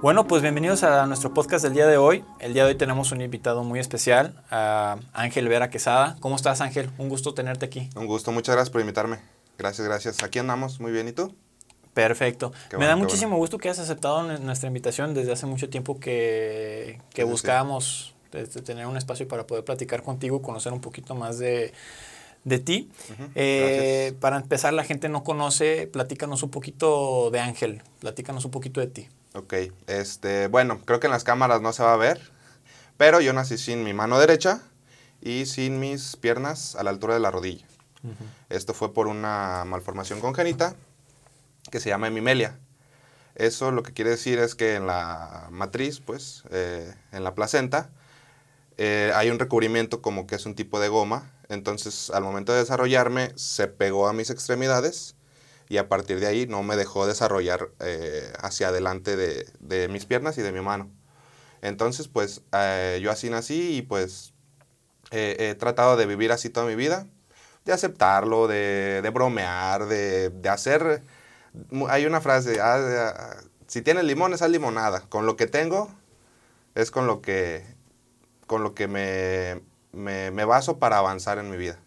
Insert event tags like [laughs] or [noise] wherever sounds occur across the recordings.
Bueno, pues bienvenidos a nuestro podcast del día de hoy. El día de hoy tenemos un invitado muy especial, a Ángel Vera Quesada. ¿Cómo estás, Ángel? Un gusto tenerte aquí. Un gusto, muchas gracias por invitarme. Gracias, gracias. Aquí andamos, muy bien. ¿Y tú? Perfecto. Me da muchísimo gusto que hayas aceptado nuestra invitación desde hace mucho tiempo que, que buscábamos este, tener un espacio para poder platicar contigo, conocer un poquito más de, de ti. Eh, para empezar, la gente no conoce, platícanos un poquito de Ángel, platícanos un poquito de ti. Ok, este, bueno, creo que en las cámaras no se va a ver, pero yo nací sin mi mano derecha y sin mis piernas a la altura de la rodilla. Esto fue por una malformación congénita que se llama hemimelia. Eso lo que quiere decir es que en la matriz, pues, eh, en la placenta, eh, hay un recubrimiento como que es un tipo de goma. Entonces, al momento de desarrollarme, se pegó a mis extremidades y a partir de ahí no me dejó desarrollar eh, hacia adelante de, mis piernas y de mi mano. Entonces, pues eh, yo así nací y pues he tratado de vivir así toda mi vida, de aceptarlo, de, bromear, de, hacer... Hay una frase, ah, ah, si tienes limones, haz limonada. Con lo que tengo es con lo que, con lo que me, me baso para avanzar en mi vida.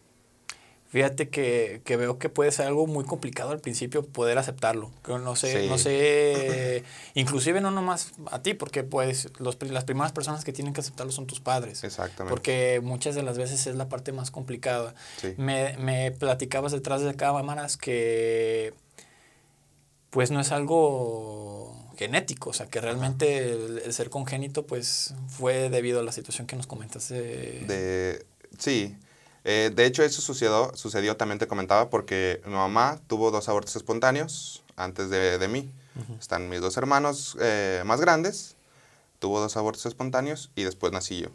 Fíjate que, que, veo que puede ser algo muy complicado al principio poder aceptarlo. No sé, no sé, inclusive no nomás a ti, porque pues los, las primeras personas que tienen que aceptarlo son tus padres. Exactamente. Porque muchas de las veces es la parte más complicada. Me, me platicabas detrás de cámaras que pues no es algo genético, o sea, que realmente el, ser congénito pues fue debido a la situación que nos comentaste. De, sí, eh, de hecho, eso sucedió, sucedió, también te comentaba, porque mi mamá tuvo dos abortos espontáneos antes de, mí. Están mis dos hermanos eh, más grandes, tuvo dos abortos espontáneos y después nací yo.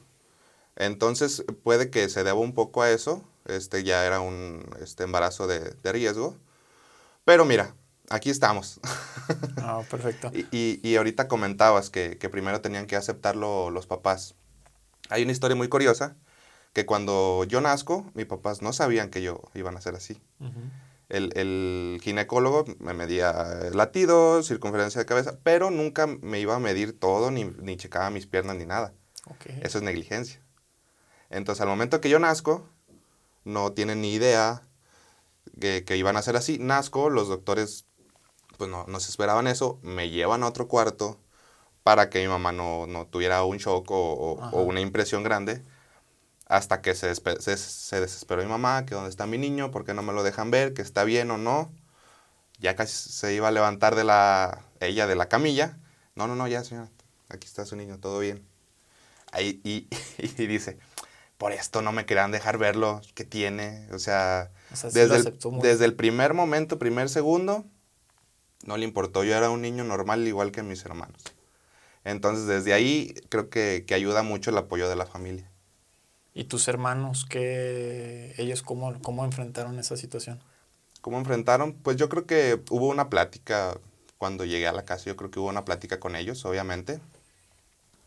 Entonces, puede que se deba un poco a eso. Este ya era un este, embarazo de, riesgo. Pero mira, aquí estamos. [laughs] Ah, perfecto. y, y, ahorita comentabas que, que primero tenían que aceptarlo los papás. Hay una historia muy curiosa que cuando yo nazco, mis papás no sabían que yo iba a nacer así. el, ginecólogo me medía latido, circunferencia de cabeza, pero nunca me iba a medir todo, ni, ni checaba mis piernas, ni nada. Eso es negligencia. Entonces, al momento que yo nazco, no tienen ni idea que, que iban a ser así. Nazco, los doctores pues no, se esperaban eso, me llevan a otro cuarto para que mi mamá no, tuviera un shock o, o una impresión grande hasta que se, se, desesperó mi mamá, que dónde está mi niño, por qué no me lo dejan ver, que está bien o no. Ya casi se iba a levantar de la, ella de la camilla. No, no, no, ya señora, aquí está su niño, todo bien. Ahí, y, [laughs] y dice, por esto no me querían dejar verlo, ¿qué tiene? O sea, desde, el, desde el primer momento, primer segundo, no le importó. Yo era un niño normal igual que mis hermanos. Entonces, desde ahí creo que, que ayuda mucho el apoyo de la familia. ¿Y tus hermanos, qué, ellos cómo, cómo enfrentaron esa situación? ¿Cómo enfrentaron? Pues yo creo que hubo una plática cuando llegué a la casa, yo creo que hubo una plática con ellos, obviamente.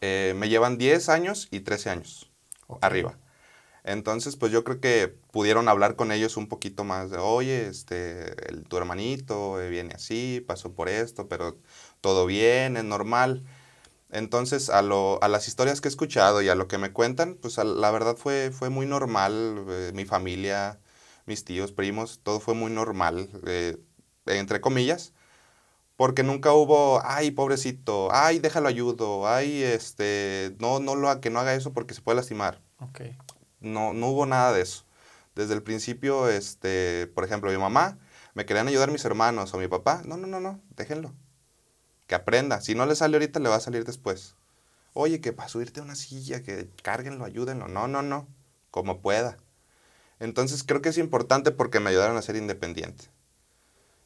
Eh, me llevan 10 años y 13 años arriba. Entonces, pues yo creo que pudieron hablar con ellos un poquito más de, oye, este, tu hermanito eh, viene así, pasó por esto, pero todo bien, es normal. Entonces, a, lo, a las historias que he escuchado y a lo que me cuentan, pues la verdad fue, fue muy normal. Eh, mi familia, mis tíos, primos, todo fue muy normal, eh, entre comillas, porque nunca hubo, ay, pobrecito, ay, déjalo ayudo, ay, este, no, no lo, que no haga eso porque se puede lastimar. Okay. No, no hubo nada de eso. Desde el principio, este, por ejemplo, mi mamá, me querían ayudar mis hermanos o mi papá, no, no, no, no, déjenlo que aprenda. Si no le sale ahorita, le va a salir después. Oye, que para subirte a una silla, que cárguenlo, ayúdenlo. No, no, no, como pueda. Entonces creo que es importante porque me ayudaron a ser independiente.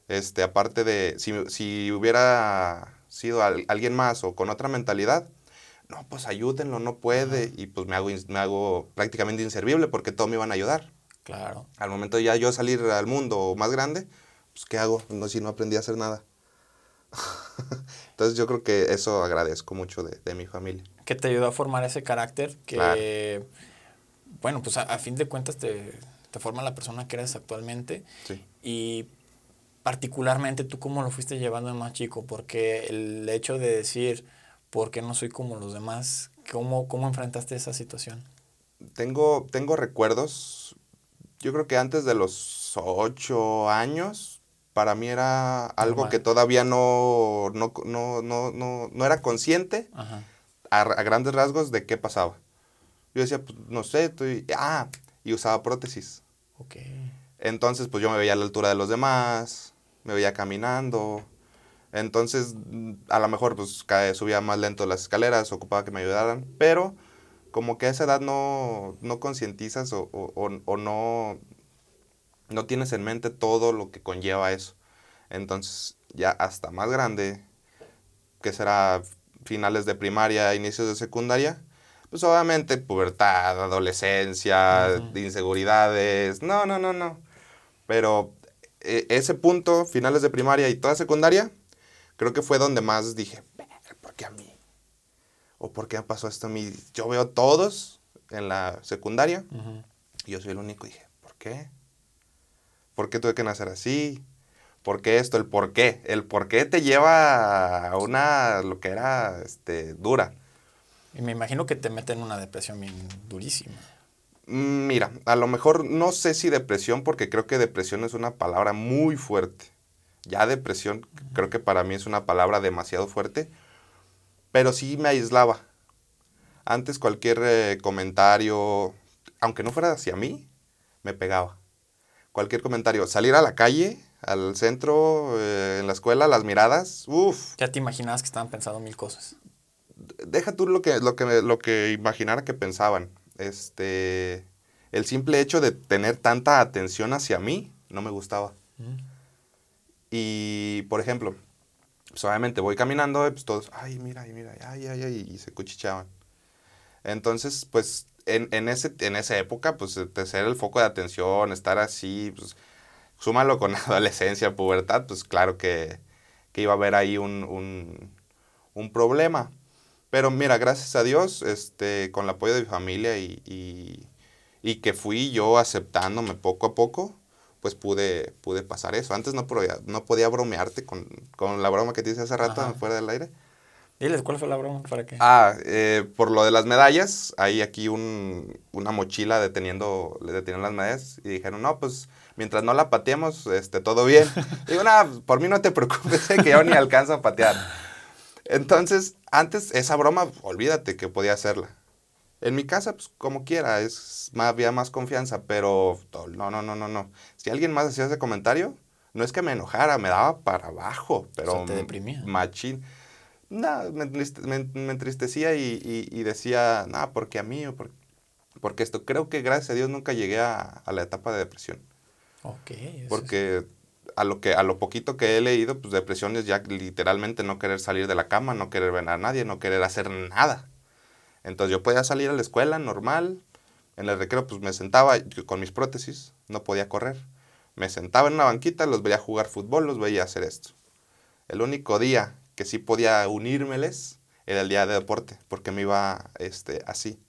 Este, aparte de, si, hubiera sido alguien más o con otra mentalidad, no, pues ayúdenlo, no puede. Y pues me hago, me hago prácticamente inservible porque todos me iban a ayudar. Claro. Al momento ya yo salir al mundo más grande, pues ¿qué hago? No, si no aprendí a hacer nada. [laughs] Entonces yo creo que eso agradezco mucho de, mi familia. Que te ayudó a formar ese carácter que, bueno, pues a, fin de cuentas te, te, forma la persona que eres actualmente. Sí. Y particularmente tú cómo lo fuiste llevando de más chico, porque el hecho de decir, ¿por qué no soy como los demás? ¿Cómo, cómo enfrentaste esa situación? Tengo, tengo recuerdos, yo creo que antes de los ocho años, para mí era algo que todavía no, no, no, no, no, era consciente A, grandes rasgos de qué pasaba. Yo decía, pues, no sé, estoy... Ah, y usaba prótesis. Ok. Entonces, pues yo me veía a la altura de los demás, me veía caminando. Entonces, a lo mejor, pues subía más lento las escaleras, ocupaba que me ayudaran, pero como que a esa edad no, no concientizas o, o, no, no tienes en mente todo lo que conlleva eso. Entonces, ya hasta más grande, que será finales de primaria, inicios de secundaria, pues obviamente pubertad, adolescencia, inseguridades, no, no, no, no. Pero e, ese punto, finales de primaria y toda secundaria, creo que fue donde más dije, ¿por qué a mí? ¿O por qué pasó esto a mí? Yo veo todos en la secundaria y yo soy el único. Y dije, ¿por qué? ¿Por qué tuve que nacer así? ¿Por qué esto? El por qué. El por qué te lleva a una, lo que era, este, dura. Y me imagino que te mete en una depresión bien durísima. Mm, mira, a lo mejor no sé si depresión, porque creo que depresión es una palabra muy fuerte. Ya depresión creo que para mí es una palabra demasiado fuerte, pero sí me aislaba. Antes cualquier eh, comentario, aunque no fuera hacia mí, me pegaba. Cualquier comentario, salir a la calle, al centro, eh, en la escuela, las miradas, uff. Ya te imaginabas que estaban pensando mil cosas. Deja tú lo que, lo que, lo que imaginara que pensaban. Este, el simple hecho de tener tanta atención hacia mí no me gustaba. Mm. Y, por ejemplo, pues obviamente voy caminando, pues todos, ay, mira, ay, mira, ay, ay, ay, y se cuchicheaban. Entonces, pues, en, en, ese, en esa época, pues, ser el foco de atención, estar así, pues, súmalo con [laughs] adolescencia, pubertad, pues, claro que, que iba a haber ahí un, un, un, problema. Pero mira, gracias a Dios, este, con el apoyo de mi familia y, y, y que fui yo aceptándome poco a poco, pues pude, pude pasar eso. Antes no podía, no podía bromearte con, la broma que te hice hace rato fuera del aire. Diles, ¿cuál fue la broma? ¿Para qué? Ah, eh, por lo de las medallas, hay aquí un, una mochila deteniendo, deteniendo las medallas y dijeron, no, pues mientras no la pateemos, este, todo bien. [laughs] Digo, no, por mí no te preocupes, que yo ni alcanzo a patear. Entonces, antes esa broma, olvídate que podía hacerla. En mi casa, pues como quiera, es más, había más confianza, pero no, no, no, no, no. Si alguien más hacía ese comentario, no es que me enojara, me daba para abajo, pero... O te deprimía. Machín. No, me, entristecía y, decía, no, porque a mí, o porque esto, creo que gracias a Dios nunca llegué a, la etapa de depresión. Ok. Porque a lo, que, a lo poquito que he leído, pues depresión es ya literalmente no querer salir de la cama, no querer ver a nadie, no querer hacer nada. Entonces yo podía salir a la escuela normal, en el recreo pues me sentaba con mis prótesis, no podía correr. Me sentaba en una banquita, los veía jugar fútbol, los veía hacer esto. El único día que sí podía unírmeles era el día de deporte, porque me iba este, así.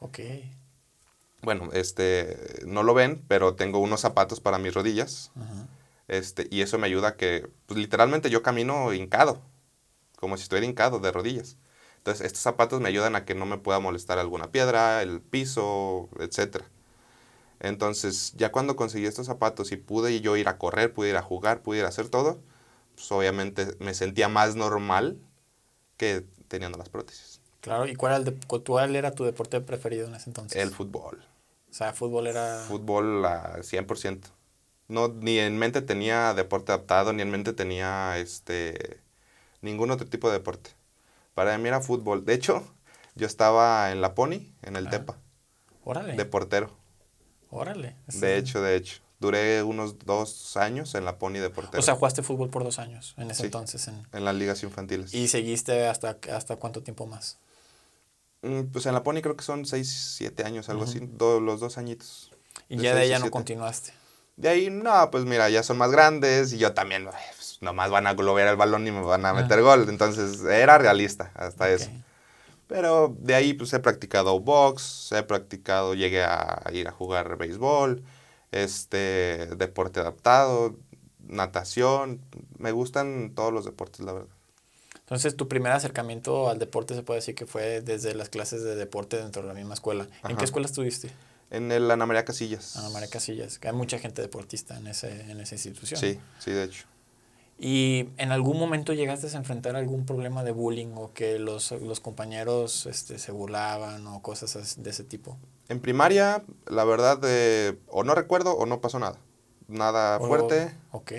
Ok. Bueno, este, no lo ven, pero tengo unos zapatos para mis rodillas. Este, y eso me ayuda a que, pues literalmente yo camino hincado, como si estuviera hincado de rodillas. Entonces, estos zapatos me ayudan a que no me pueda molestar alguna piedra, el piso, etc. Entonces, ya cuando conseguí estos zapatos y pude yo ir a correr, pude ir a jugar, pude ir a hacer todo, pues obviamente me sentía más normal que teniendo las prótesis. Claro, ¿y cuál era, el cuál era tu deporte preferido en ese entonces? El fútbol. O sea, fútbol era... Fútbol a 100%. No, ni en mente tenía deporte adaptado, ni en mente tenía este ningún otro tipo de deporte. Para mí era fútbol. De hecho, yo estaba en la Pony, en el ah. Tepa. Órale. De portero. Órale. De hecho, de hecho. Duré unos dos años en la Pony de portero. O sea, jugaste fútbol por dos años en ese entonces. En... en las ligas infantiles. ¿Y seguiste hasta, hasta cuánto tiempo más? Mm, pues en la Pony creo que son seis, siete años, algo así. los dos añitos. ¿Y ya de ahí ya no continuaste? De ahí, no, pues mira, ya son más grandes y yo también, nomás van a globear el balón y me van a meter gol. Entonces era realista hasta eso. Pero de ahí pues he practicado box, he practicado, llegué a ir a jugar béisbol, este, deporte adaptado, natación. Me gustan todos los deportes, la verdad. Entonces, tu primer acercamiento al deporte se puede decir que fue desde las clases de deporte dentro de la misma escuela. ¿En qué escuela estuviste? En el Ana María Casillas. Ana María Casillas, que hay mucha gente deportista en, ese, en esa institución. Sí, sí, de hecho. ¿Y en algún momento llegaste a enfrentar algún problema de bullying o que los, los compañeros este, se burlaban o cosas de ese tipo? En primaria, la verdad, eh, o no recuerdo o no pasó nada. Nada fuerte. Ok.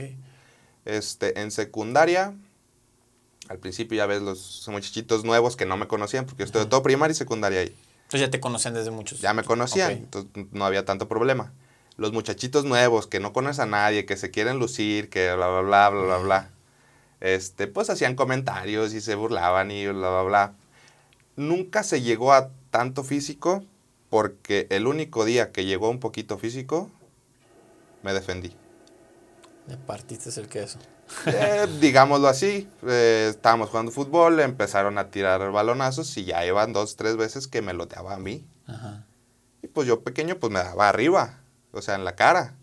Este, en secundaria, al principio ya ves los muchachitos nuevos que no me conocían, porque yo estuve todo primaria y secundaria ahí. Entonces ya te conocían desde muchos. Ya me conocían, entonces no había tanto problema los muchachitos nuevos que no conocen a nadie, que se quieren lucir, que bla, bla, bla, bla, bla, bla, este, pues hacían comentarios y se burlaban y bla, bla, bla. Nunca se llegó a tanto físico porque el único día que llegó un poquito físico, me defendí. Le partiste el queso. Eh, [laughs] digámoslo así, eh, estábamos jugando fútbol, empezaron a tirar balonazos y ya iban dos, tres veces que me loteaba a mí. Ajá. Y pues yo pequeño pues me daba arriba o sea, en la cara.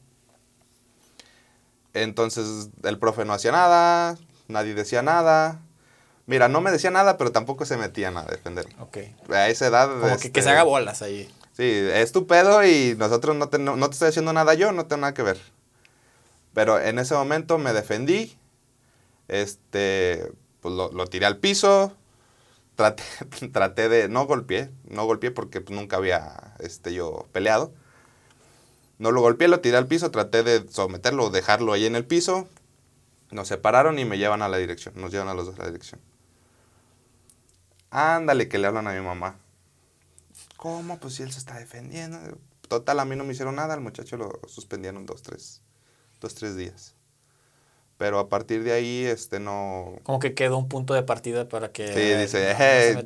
Entonces el profe no hacía nada, nadie decía nada. Mira, no me decía nada, pero tampoco se metían a defender. Ok. A esa edad... Como que, se haga bolas ahí. Sí, es tu pedo y nosotros no te, no, te estoy haciendo nada yo, no tengo nada que ver. Pero en ese momento me defendí, este, pues lo, lo tiré al piso, traté, [laughs] traté de, no golpeé, no golpeé porque pues, nunca había este, yo peleado, no lo golpeé, lo tiré al piso, traté de someterlo, dejarlo ahí en el piso. Nos separaron y me llevan a la dirección. Nos llevan a los dos a la dirección. Ándale, que le hablan a mi mamá. ¿Cómo? Pues si él se está defendiendo. Total, a mí no me hicieron nada. Al muchacho lo suspendieron dos, tres, dos, tres días. Pero a partir de ahí, este, no... Como que quedó un punto de partida para que... Sí, dice, hey,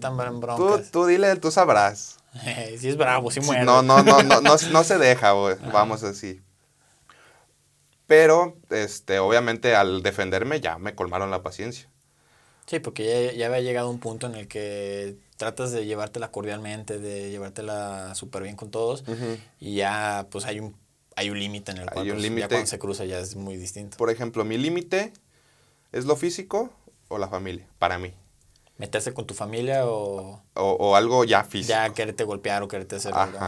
tú, tú dile, tú sabrás. [laughs] si es bravo, si muere. No, no, no, no, no, [laughs] se deja, güey. Vamos así. Pero, este, obviamente al defenderme ya me colmaron la paciencia. Sí, porque ya, había llegado un punto en el que tratas de llevártela cordialmente, de llevártela súper bien con todos. Y ya, pues hay un, hay un límite en el cual pues, ya cuando se cruza ya es muy distinto. Por ejemplo, mi límite es lo físico o la familia, para mí meterse con tu familia o... O, algo ya físico. Ya quererte golpear o quererte hacer algo.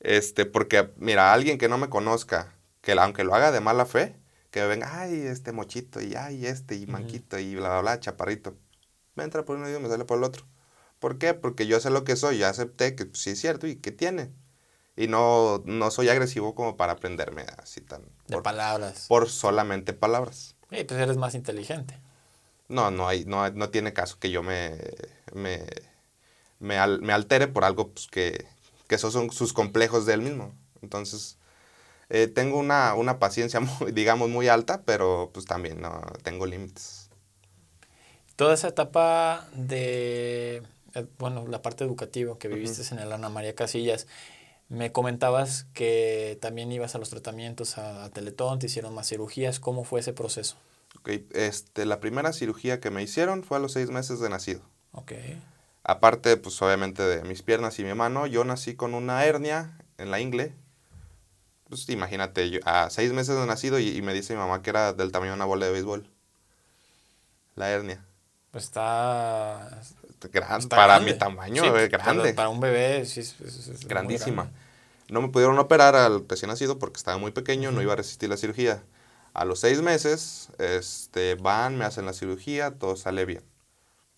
Este, porque, mira, alguien que no me conozca, que aunque lo haga de mala fe, que venga, ay, este mochito, y ay, este, y manquito, y bla, bla, bla, chaparrito. Me entra por uno y me sale por el otro. ¿Por qué? Porque yo sé lo que soy, ya acepté que sí es cierto y que tiene. Y no, no soy agresivo como para aprenderme así tan... De palabras. Por solamente palabras. Sí, pues eres más inteligente. No, no, hay, no, no tiene caso que yo me, me, me, altere por algo pues, que, que esos son sus complejos de él mismo. Entonces, eh, tengo una, una paciencia, [laughs] muy, digamos, muy alta, pero pues también no tengo límites. Toda esa etapa de, eh, bueno, la parte educativa que viviste en el Ana María Casillas, me comentabas que también ibas a los tratamientos a, a Teletón, te hicieron más cirugías. ¿Cómo fue ese proceso? Este, la primera cirugía que me hicieron fue a los seis meses de nacido. Okay. Aparte, pues obviamente de mis piernas y mi mano, yo nací con una hernia en la ingle. Pues imagínate, yo, a seis meses de nacido y, me dice mi mamá que era del tamaño de una bola de béisbol. La hernia. Pues está... Grande, para mi tamaño, es grande. Para, un bebé, sí, es, grandísima. No me pudieron operar al recién nacido porque estaba muy pequeño, no iba a resistir la cirugía. A los seis meses, este, van, me hacen la cirugía, todo sale bien.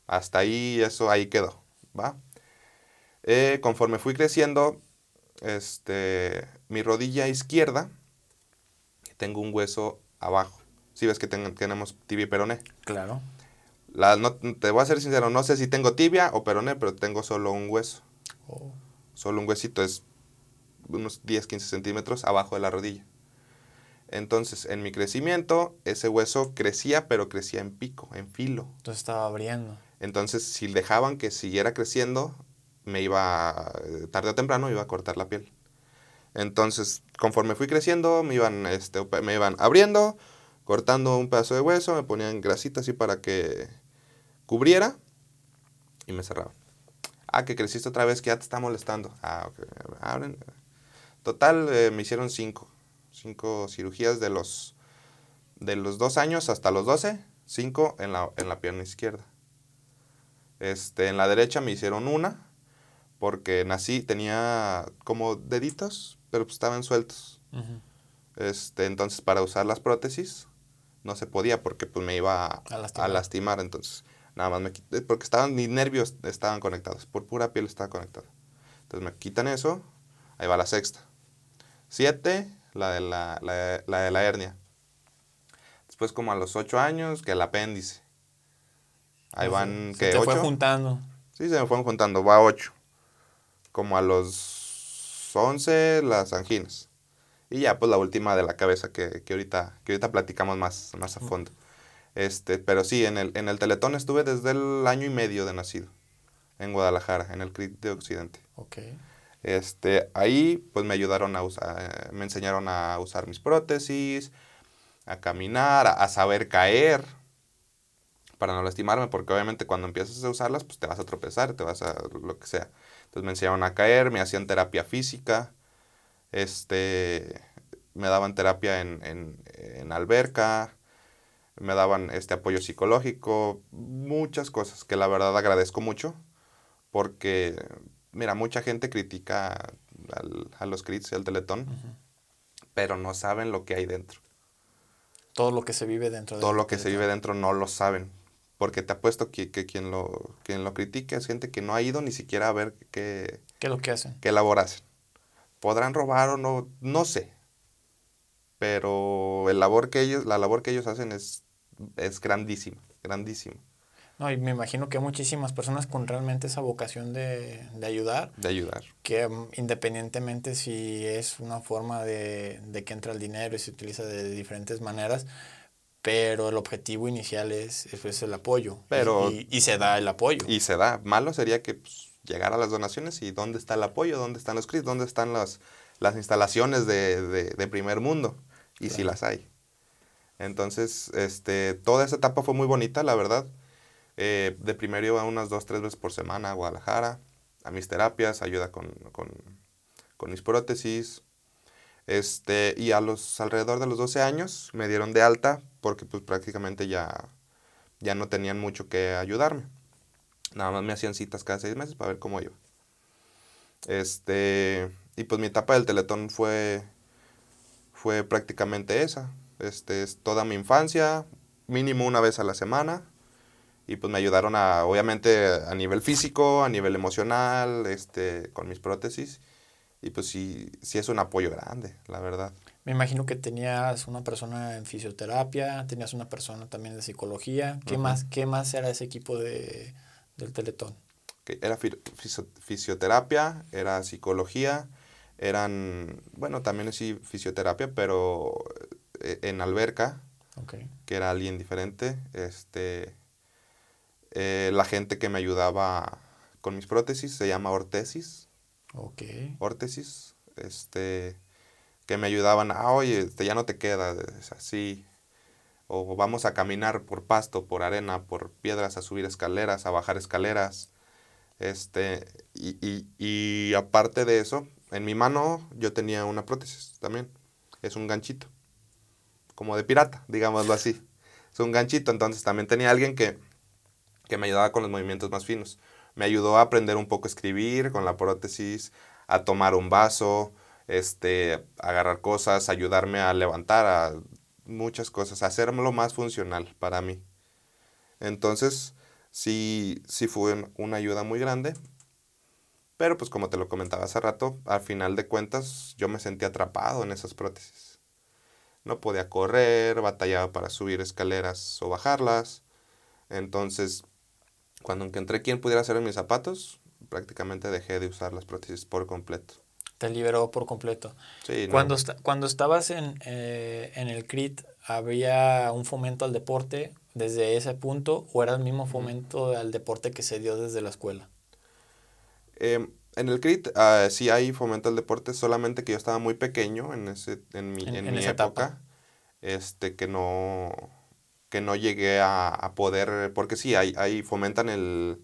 Hasta ahí, eso ahí quedó, ¿va? Eh, conforme fui creciendo, este, mi rodilla izquierda, tengo un hueso abajo. Si ves que tenemos tibia y peroné. Claro. La, no, te voy a ser sincero, no sé si tengo tibia o peroné, pero tengo solo un hueso. Oh. Solo un huesito, es unos 10, 15 centímetros abajo de la rodilla. Entonces, en mi crecimiento, ese hueso crecía, pero crecía en pico, en filo. Entonces estaba abriendo. Entonces, si dejaban que siguiera creciendo, me iba, tarde o temprano, iba a cortar la piel. Entonces, conforme fui creciendo, me iban, este, me iban abriendo, cortando un pedazo de hueso, me ponían grasita así para que cubriera y me cerraban. Ah, que creciste otra vez, que ya te está molestando. Ah, ok. Abren. Total, eh, me hicieron cinco cinco cirugías de los, de los dos años hasta los doce, cinco en la, en la pierna izquierda. Este, en la derecha me hicieron una, porque nací, tenía como deditos, pero pues estaban sueltos. este, entonces, para usar las prótesis, no se podía porque pues me iba a, lastimar. Entonces, nada más me quité, porque estaban, mis nervios estaban conectados, por pura piel estaba conectado. Entonces me quitan eso, ahí va la sexta. Siete, la de la, la, de la hernia. Después como a los ocho años, que el apéndice. Ahí van, que Se te fue juntando. Sí, se me fueron juntando, va ocho. Como a los once, las anginas. Y ya, pues la última de la cabeza que, que, ahorita, que ahorita platicamos más, más a fondo. Este, pero sí, en el, en el Teletón estuve desde el año y medio de nacido, en Guadalajara, en el CRIT de Occidente. Ok. Este, ahí pues me ayudaron a usar, me enseñaron a usar mis prótesis, a caminar, a, saber caer, para no lastimarme, porque obviamente cuando empiezas a usarlas, pues te vas a tropezar, te vas a lo que sea. Entonces me enseñaron a caer, me hacían terapia física, este, me daban terapia en, en, en alberca, me daban este apoyo psicológico, muchas cosas que la verdad agradezco mucho, porque, mira, mucha gente critica a los crits y al teletón, pero no saben lo que hay dentro. Todo lo que se vive dentro. Todo lo que se vive dentro no lo saben. Porque te apuesto que, que, quien, lo, quien lo critique es gente que no ha ido ni siquiera a ver qué, ¿Qué es lo que hacen? ¿Qué labor hacen? Podrán robar o no, no sé. Pero el labor que ellos, la labor que ellos hacen es, es grandísima, grandísima. No, y me imagino que hay muchísimas personas con realmente esa vocación de, ayudar. De ayudar. Que mm, independientemente si es una forma de, que entra el dinero y se utiliza de diferentes maneras, pero el objetivo inicial es, es el apoyo. Pero, y, se da el apoyo. Y se da. Malo sería que pues, llegar a las donaciones y dónde está el apoyo, dónde están los CRIS, dónde están las, las instalaciones de, primer mundo, y si las hay. Entonces, este, toda esa etapa fue muy bonita, la verdad. Eh, de primero iba unas dos, tres veces por semana a Guadalajara, a mis terapias, ayuda con, con, mis prótesis. Este, y a los alrededor de los 12 años me dieron de alta porque pues prácticamente ya, ya no tenían mucho que ayudarme. Nada más me hacían citas cada seis meses para ver cómo iba. Este, y pues mi etapa del teletón fue, fue prácticamente esa. Este, es toda mi infancia, mínimo una vez a la semana y pues me ayudaron a, obviamente, a nivel físico, a nivel emocional, este, con mis prótesis. Y pues sí, sí es un apoyo grande, la verdad. Me imagino que tenías una persona en fisioterapia, tenías una persona también de psicología. ¿Qué, más, ¿qué más era ese equipo de, del Teletón? era fisioterapia, era psicología, eran, bueno, también sí fisioterapia, pero eh, en alberca, que era alguien diferente, este, eh, la gente que me ayudaba con mis prótesis se llama ortesis. Ok. Ortesis. Este, que me ayudaban, ah, oye, este, ya no te queda, es así. O vamos a caminar por pasto, por arena, por piedras, a subir escaleras, a bajar escaleras. Este, y, y, y aparte de eso, en mi mano yo tenía una prótesis también. Es un ganchito. Como de pirata, digámoslo así. Es un ganchito, entonces también tenía alguien que que me ayudaba con los movimientos más finos. Me ayudó a aprender un poco a escribir con la prótesis, a tomar un vaso, este, agarrar cosas, ayudarme a levantar, a muchas cosas, a hacerlo más funcional para mí. Entonces, sí, sí fue una ayuda muy grande. Pero pues como te lo comentaba hace rato, al final de cuentas yo me sentí atrapado en esas prótesis. No podía correr, batallaba para subir escaleras o bajarlas. Entonces cuando encontré quien pudiera hacer mis zapatos, prácticamente dejé de usar las prótesis por completo. Te liberó por completo. Sí, cuando, cuando estabas en, eh, en el CRIT, ¿había un fomento al deporte desde ese punto o era el mismo fomento al deporte que se dio desde la escuela? Em, en el CRIT uh, sí hay fomento al deporte, solamente que yo estaba muy pequeño en, ese, en mi, en, mi época, este, que no que no llegué a, poder, porque sí, ahí, fomentan el,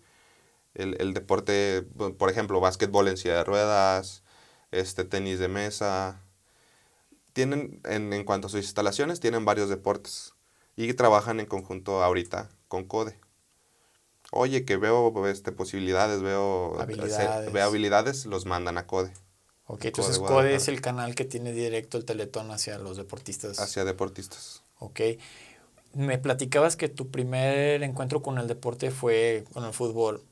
deporte, por ejemplo, básquetbol en silla de ruedas, este, tenis de mesa. Tienen, en, en cuanto a sus instalaciones, tienen varios deportes y trabajan en conjunto ahorita con CODE. Oye, que veo este, posibilidades, veo habilidades. veo habilidades, los mandan a CODE. Ok, entonces CODE es el canal que tiene directo el teletón hacia los deportistas. Hacia deportistas. Ok. Me platicabas que tu primer encuentro con el deporte fue con el fútbol.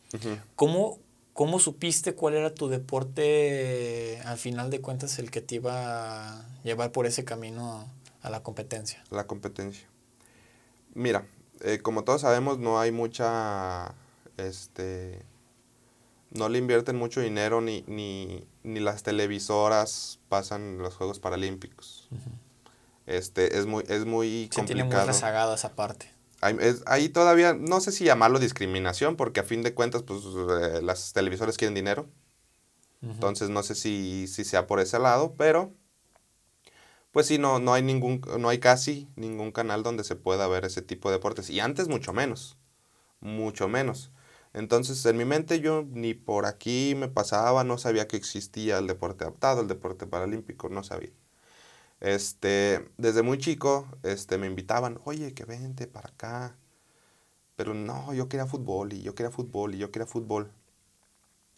¿Cómo, ¿Cómo supiste cuál era tu deporte, al final de cuentas, el que te iba a llevar por ese camino a la competencia? La competencia. Mira, eh, como todos sabemos, no hay mucha, este, no le invierten mucho dinero ni, ni, ni las televisoras pasan los Juegos Paralímpicos. Este, es muy, es muy complicado. tiene muy rezagada esa parte. Ahí, todavía, no sé si llamarlo discriminación, porque a fin de cuentas, pues eh, las televisores quieren dinero. Entonces no sé si, si sea por ese lado, pero pues sí, no, no hay ningún, no hay casi ningún canal donde se pueda ver ese tipo de deportes. Y antes mucho menos, mucho menos. Entonces en mi mente yo ni por aquí me pasaba, no sabía que existía el deporte adaptado, el deporte paralímpico, no sabía. Este, desde muy chico, este, me invitaban, oye, que vente para acá. Pero no, yo quería fútbol y yo quería fútbol y yo quería fútbol.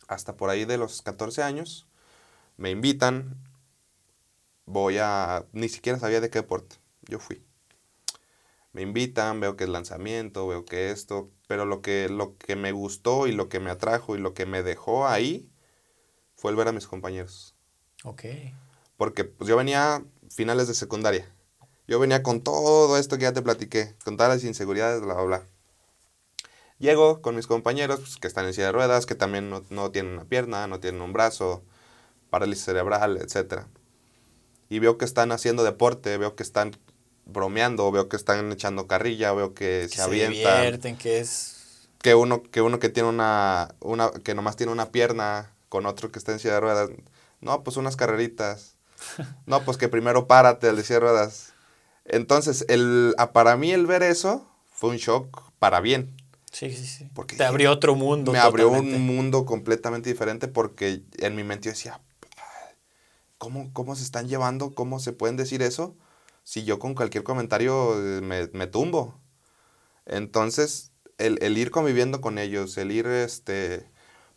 Hasta por ahí de los 14 años, me invitan, voy a, ni siquiera sabía de qué deporte, yo fui. Me invitan, veo que es lanzamiento, veo que esto, pero lo que, lo que me gustó y lo que me atrajo y lo que me dejó ahí fue el ver a mis compañeros. Ok. Porque pues, yo venía finales de secundaria. Yo venía con todo esto que ya te platiqué, con todas las inseguridades, bla, bla, bla. Llego con mis compañeros pues, que están en silla de ruedas, que también no, tienen una pierna, no tienen un brazo, parálisis cerebral, etc. Y veo que están haciendo deporte, veo que están bromeando, veo que están echando carrilla, veo que, se, avientan. que es... Que uno, que uno que tiene una, una, que nomás tiene una pierna con otro que está en silla de ruedas. No, pues unas carreritas. No, pues que primero párate, le de ruedas. Entonces, el, para mí el ver eso fue un shock para bien. Sí, sí, sí. Porque Te abrió otro mundo. Me abrió un mundo completamente diferente porque en mi mente yo decía, ¿cómo, ¿cómo se están llevando? ¿Cómo se pueden decir eso? Si yo con cualquier comentario eh, me, me tumbo. Entonces, el, el, ir conviviendo con ellos, el ir este,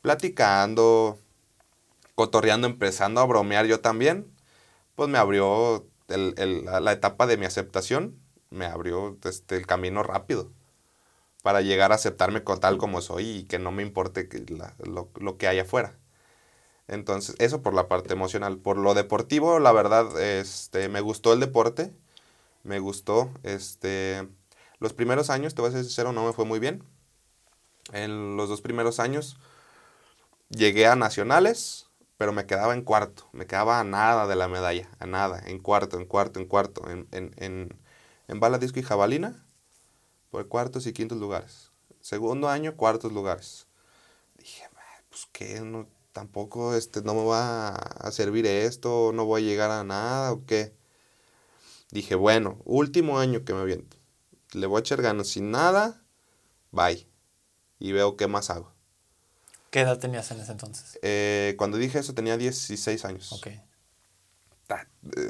platicando, cotorreando, empezando a bromear yo también, pues me abrió el, la, etapa de mi aceptación, me abrió este, el camino rápido para llegar a aceptarme tal como soy y que no me importe que lo, que hay afuera. Entonces, eso por la parte emocional. Por lo deportivo, la verdad, este, me gustó el deporte. Me gustó. Este, los primeros años, te voy a ser sincero, no me fue muy bien. En los dos primeros años llegué a nacionales, pero me quedaba en cuarto, me quedaba a nada de la medalla, a nada, en cuarto, en cuarto, en cuarto, en, en, en, en bala, disco y jabalina, por cuartos y quintos lugares. Segundo año, cuartos lugares. Dije, pues qué, no, tampoco este, no me va a servir esto, no voy a llegar a nada o qué. Dije, bueno, último año que me aviento. Le voy a echar ganas sin nada, bye. Y veo qué más hago. ¿Qué edad tenías en ese entonces? Eh, cuando dije eso tenía 16 años. Ok.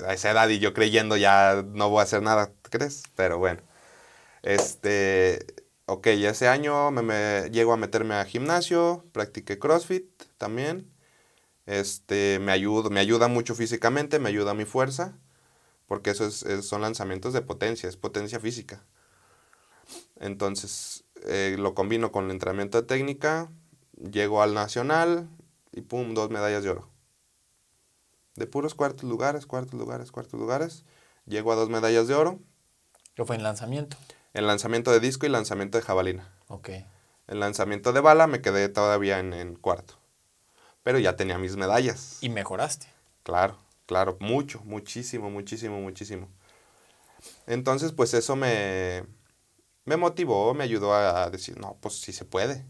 A esa edad y yo creyendo ya no voy a hacer nada, ¿crees? Pero bueno. Este, ok, ese año me, me, llego a meterme a gimnasio, practiqué CrossFit también. Este, me, ayuda, me ayuda mucho físicamente, me ayuda a mi fuerza, porque eso es, son lanzamientos de potencia, es potencia física. Entonces, eh, lo combino con el entrenamiento de técnica, Llego al nacional y pum, dos medallas de oro. De puros cuartos lugares, cuartos lugares, cuartos lugares. Llego a dos medallas de oro. ¿Qué fue en lanzamiento? En lanzamiento de disco y lanzamiento de jabalina. Ok. En lanzamiento de bala me quedé todavía en, en cuarto. Pero ya tenía mis medallas. ¿Y mejoraste? Claro, claro, mucho, muchísimo, muchísimo, muchísimo. Entonces, pues eso me, me motivó, me ayudó a decir, no, pues sí se puede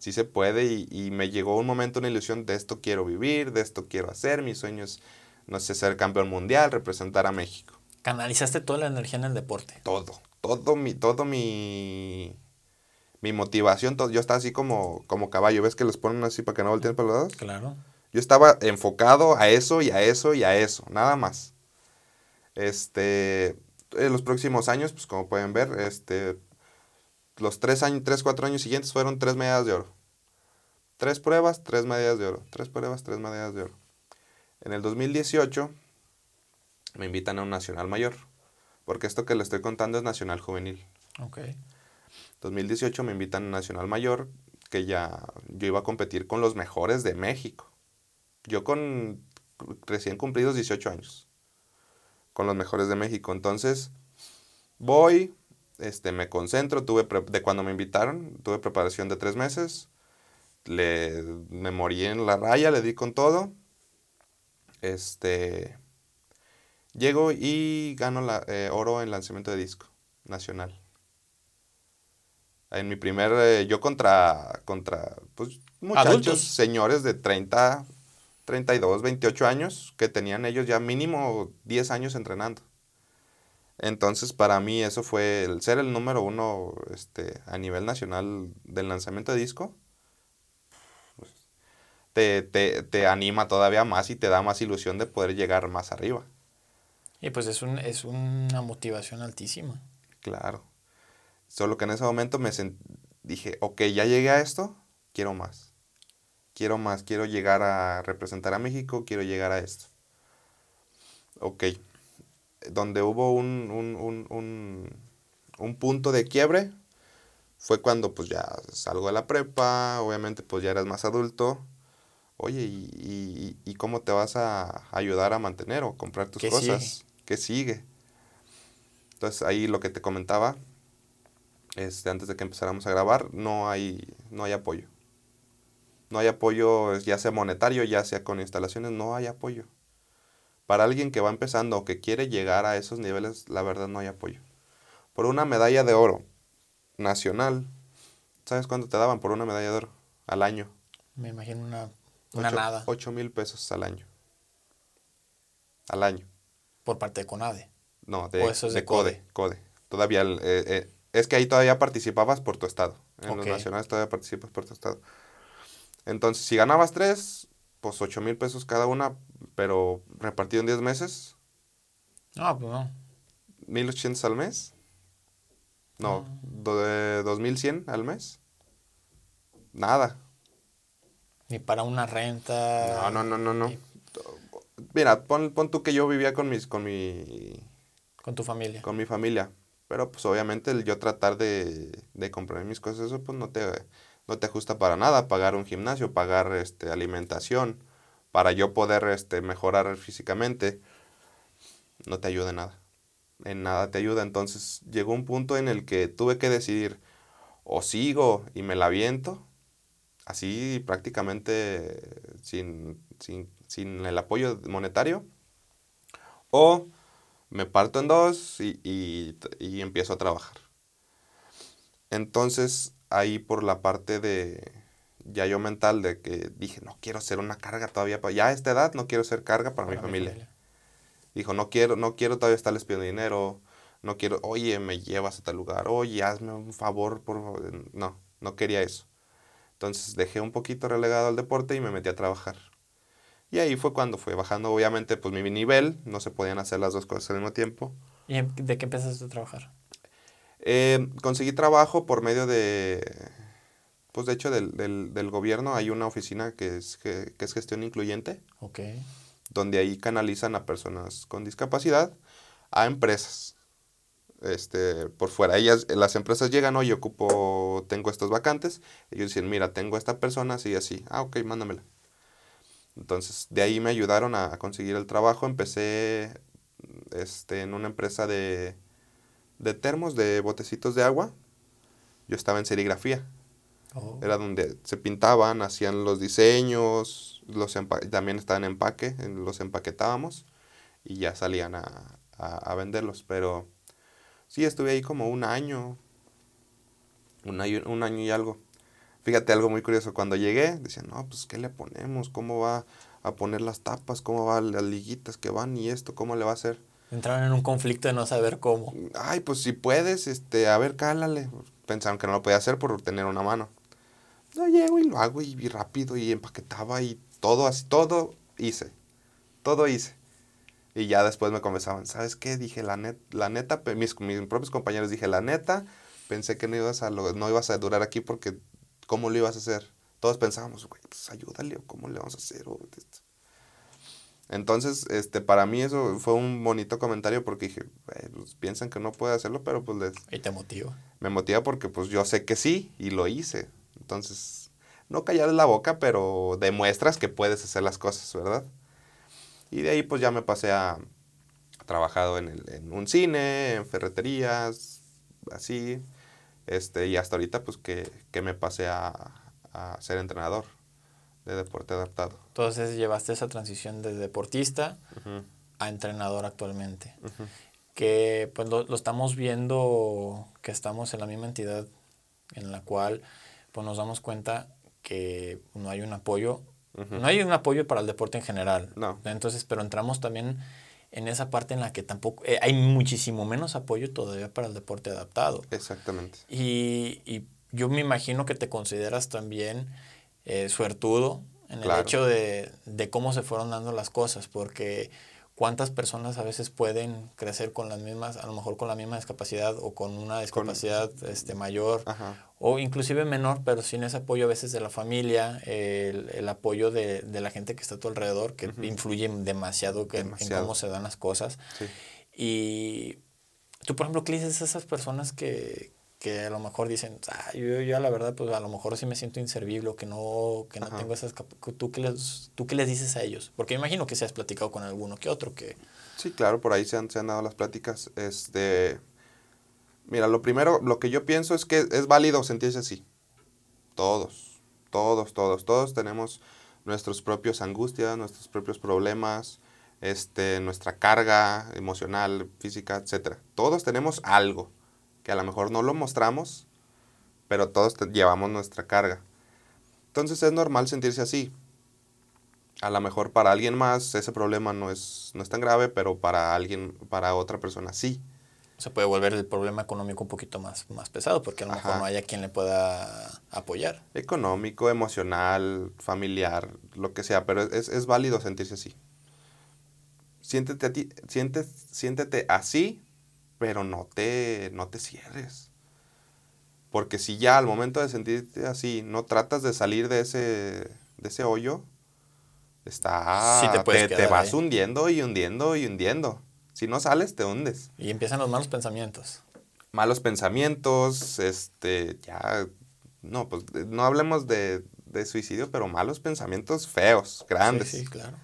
sí se puede y, me llegó un momento, una ilusión de esto quiero vivir, de esto quiero hacer, mis sueños, no sé, ser campeón mundial, representar a México. ¿Canalizaste toda la energía en el deporte? Todo, todo mi, todo mi, mi motivación, todo, yo estaba así como, como caballo, ¿ves que los ponen así para que no volteen para los lados? Claro. Yo estaba enfocado a eso y a eso y a eso, nada más. Este, en los próximos años, pues como pueden ver, este, los tres, años, tres, cuatro años siguientes fueron tres medallas de oro. Tres pruebas, tres medallas de oro. Tres pruebas, tres medallas de oro. En el 2018 me invitan a un nacional mayor, porque esto que le estoy contando es nacional juvenil. Ok. 2018 me invitan a un nacional mayor, que ya yo iba a competir con los mejores de México. Yo con recién cumplidos 18 años, con los mejores de México. Entonces, voy, este, me concentro, tuve de cuando me invitaron, tuve preparación de tres meses, le, me morí en la raya, le di con todo, este, llego y gano la, eh, oro en lanzamiento de disco nacional. En mi primer, eh, yo contra, contra, pues, muchachos, señores de 30, 32, 28 años, que tenían ellos ya mínimo 10 años entrenando. Entonces, para mí eso fue el ser el número uno este, a nivel nacional del lanzamiento de disco. Pues, te, te, te, anima todavía más y te da más ilusión de poder llegar más arriba. Y pues es, un, es una motivación altísima. Claro. Solo que en ese momento me dije, ok, ya llegué a esto, quiero más. Quiero más, quiero llegar a representar a México, quiero llegar a esto. Ok donde hubo un, un, un, un, punto de quiebre fue cuando pues ya salgo de la prepa, obviamente pues ya eres más adulto. Oye, ¿y, y, cómo te vas a ayudar a mantener o comprar tus cosas? ¿Qué sigue? Entonces ahí lo que te comentaba, este, antes de que empezáramos a grabar, no hay, no hay apoyo. No hay apoyo, ya sea monetario, ya sea con instalaciones, no hay apoyo. Para alguien que va empezando o que quiere llegar a esos niveles, la verdad no hay apoyo. Por una medalla de oro nacional, ¿sabes cuánto te daban por una medalla de oro al año? Me imagino una, una nada. 8 mil pesos al año. Al año. ¿Por parte de CONADE? No, de, de, CODE. CODE. Todavía, eh, eh, es que ahí todavía participabas por tu estado. En los nacionales todavía participas por tu estado. Entonces, si ganabas tres, pues 8 mil pesos cada una, pero repartido en 10 meses. Ah, pues no. 1800 al mes. No, ah. dos 2100 al mes. Nada. Ni para una renta. No, no, no, no, no. Mira, pon, pon tú que yo vivía con mis, con mi... Con tu familia. Con mi familia. Pero pues obviamente el yo tratar de, de comprar mis cosas, eso pues no te, no te ajusta para nada. Pagar un gimnasio, pagar este, alimentación, para yo poder este, mejorar físicamente, no te ayuda en nada. En nada te ayuda. Entonces llegó un punto en el que tuve que decidir o sigo y me la viento, así prácticamente sin, sin, el apoyo monetario, o me parto en dos y, y empiezo a trabajar. Entonces ahí por la parte de, ya yo mental de que dije, no quiero ser una carga todavía, para, ya a esta edad no quiero ser carga para, mi, familia. Dijo, no quiero, no quiero todavía estarles pidiendo dinero, no quiero, oye, me llevas a tal lugar, oye, hazme un favor, por favor. No, no quería eso. Entonces dejé un poquito relegado al deporte y me metí a trabajar. Y ahí fue cuando fue bajando, obviamente, pues mi nivel, no se podían hacer las dos cosas al mismo tiempo. ¿Y de qué empezaste a trabajar? Eh, conseguí trabajo por medio de pues de hecho del, del, del gobierno hay una oficina que es, que, es gestión incluyente. Ok. Donde ahí canalizan a personas con discapacidad a empresas. Este, por fuera. Ellas, las empresas llegan, oye, ocupo, tengo estos vacantes. Ellos dicen, mira, tengo esta persona así así. Ah, ok, mándamela. Entonces, de ahí me ayudaron a, conseguir el trabajo. Empecé este, en una empresa de, de termos, de botecitos de agua. Yo estaba en serigrafía. Oh. Era donde se pintaban, hacían los diseños, los también estaban en empaque, los empaquetábamos y ya salían a, a, venderlos. Pero sí, estuve ahí como un año, un año, un año y algo. Fíjate algo muy curioso, cuando llegué, decían, no, pues, ¿qué le ponemos? ¿Cómo va a poner las tapas? ¿Cómo van las liguitas que van? ¿Y esto? ¿Cómo le va a hacer? Entraron en un conflicto de no saber cómo. Ay, pues si puedes, este, a ver, cálale. Pensaron que no lo podía hacer por tener una mano. Yo llego y lo hago y, rápido y empaquetaba y todo, así, todo hice. Todo hice. Y ya después me comenzaban, ¿sabes qué? Dije, la, net, la neta, mis, mis propios compañeros dije, la neta, pensé que no ibas a, no ibas a durar aquí porque ¿cómo lo ibas a hacer? Todos pensábamos, güey, pues ayúdale, ¿cómo le vamos a hacer? Entonces, este, para mí eso fue un bonito comentario porque dije, pues, piensan que no puede hacerlo, pero pues les... ¿Y te motiva? Me motiva porque pues yo sé que sí y lo hice. Entonces, no callarles la boca, pero demuestras que puedes hacer las cosas, ¿verdad? Y de ahí pues ya me pasé a, trabajado en, el, en un cine, en ferreterías, así. Este, y hasta ahorita pues que, que me pasé a, a ser entrenador de deporte adaptado. Entonces llevaste esa transición de deportista a entrenador actualmente. Que pues lo, estamos viendo que estamos en la misma entidad en la cual pues nos damos cuenta que no hay un apoyo, no hay un apoyo para el deporte en general. No. Entonces, pero entramos también en esa parte en la que tampoco eh, hay muchísimo menos apoyo todavía para el deporte adaptado. Exactamente. Y, y yo me imagino que te consideras también eh, suertudo en el hecho de, de, cómo se fueron dando las cosas, porque cuántas personas a veces pueden crecer con las mismas, a lo mejor con la misma discapacidad o con una discapacidad este, mayor o inclusive menor, pero sin ese apoyo a veces de la familia, el, el apoyo de, de, la gente que está a tu alrededor, que influye demasiado, que, en cómo se dan las cosas. Y tú, por ejemplo, ¿qué dices a esas personas que, que a lo mejor dicen, ah, yo, yo la verdad, pues a lo mejor sí me siento inservible o que no, que no tengo esas ¿tú qué, les, ¿Tú qué les dices a ellos? Porque me imagino que se has platicado con alguno que otro que... Sí, claro, por ahí se han, se han dado las pláticas. Este, mira, lo primero, lo que yo pienso es que es válido sentirse así. Todos, todos, todos, todos tenemos nuestros propios angustias, nuestros propios problemas, este, nuestra carga emocional, física, etc. Todos tenemos algo que a lo mejor no lo mostramos, pero todos llevamos nuestra carga. Entonces es normal sentirse así. A lo mejor para alguien más ese problema no es, no es tan grave, pero para alguien, para otra persona sí. Se puede volver el problema económico un poquito más, más pesado porque a lo mejor no haya quien le pueda apoyar. Económico, emocional, familiar, lo que sea, pero es, es válido sentirse así. Siéntete, a ti, siéntete, siéntete así pero no te, no te cierres. Porque si ya al momento de sentirte así no tratas de salir de ese, de ese hoyo, está, te, te, vas hundiendo y hundiendo y hundiendo. Si no sales, te hundes. Y empiezan los malos pensamientos. Malos pensamientos, este, ya, no, pues no hablemos de, de suicidio, pero malos pensamientos feos, grandes. Sí, sí, claro.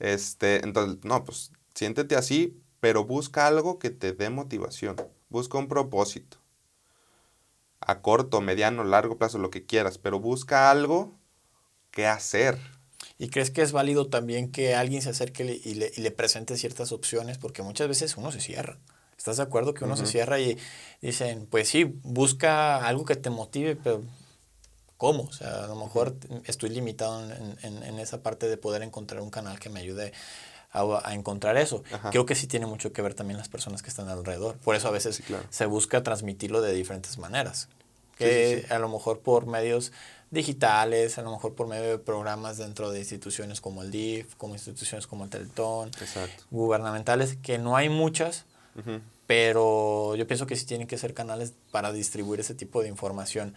Este, entonces, no, pues siéntete así, pero busca algo que te dé motivación. Busca un propósito. A corto, mediano, largo plazo, lo que quieras, pero busca algo que hacer. ¿Y crees que es válido también que alguien se acerque y le, y le presente ciertas opciones? Porque muchas veces uno se cierra. ¿Estás de acuerdo que uno se cierra y dicen, pues sí, busca algo que te motive, pero ¿cómo? O sea, a lo mejor estoy limitado en, en, en, esa parte de poder encontrar un canal que me ayude a, encontrar eso. Creo que sí tiene mucho que ver también las personas que están alrededor. Por eso a veces se busca transmitirlo de diferentes maneras. Que a lo mejor por medios digitales, a lo mejor por medio de programas dentro de instituciones como el DIF, como instituciones como el Teletón, gubernamentales, que no hay muchas, pero yo pienso que sí tienen que ser canales para distribuir ese tipo de información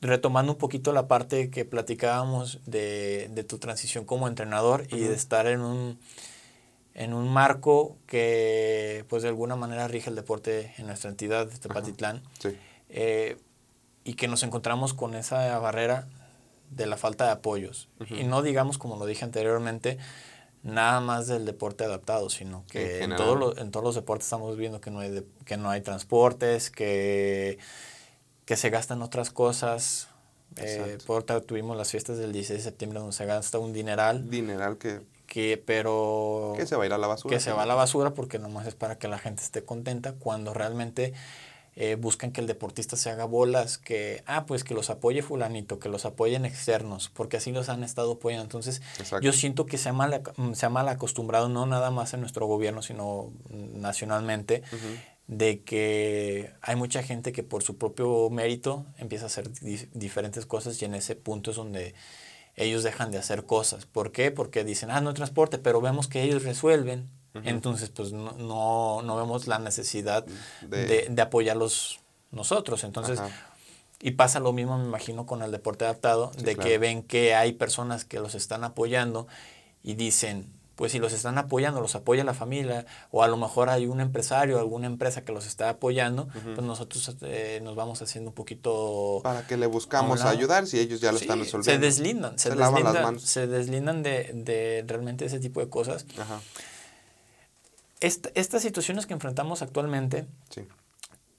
retomando un poquito la parte que platicábamos de, de tu transición como entrenador y de estar en un, en un marco que pues de alguna manera rige el deporte en nuestra entidad, Tepatitlán, eh, y que nos encontramos con esa barrera de la falta de apoyos. Y no digamos, como lo dije anteriormente, nada más del deporte adaptado, sino que en, todos los, en todos los deportes estamos viendo que no hay, que no hay transportes, que, que se gastan otras cosas. Eh, por tuvimos las fiestas del 16 de septiembre donde se gasta un dineral. Dineral que que pero que se va a ir a la basura que se va a la basura porque nomás es para que la gente esté contenta cuando realmente eh, buscan que el deportista se haga bolas que ah pues que los apoye fulanito que los apoyen externos porque así los han estado apoyando entonces yo siento que se ha mal se ha mal acostumbrado no nada más en nuestro gobierno sino nacionalmente de que hay mucha gente que por su propio mérito empieza a hacer diferentes cosas y en ese punto es donde ellos dejan de hacer cosas. ¿Por qué? Porque dicen, ah, no hay transporte, pero vemos que ellos resuelven. Entonces, pues no, no, no, vemos la necesidad de, de, apoyarlos nosotros. Entonces, y pasa lo mismo, me imagino, con el deporte adaptado, de que ven que hay personas que los están apoyando y dicen, pues si los están apoyando, los apoya la familia, o a lo mejor hay un empresario, alguna empresa que los está apoyando, pues nosotros eh, nos vamos haciendo un poquito... Para que le buscamos ayudar si ellos ya lo están resolviendo. Se deslindan, se, deslindan, se deslindan de, de, realmente ese tipo de cosas. Ajá. estas situaciones que enfrentamos actualmente, sí.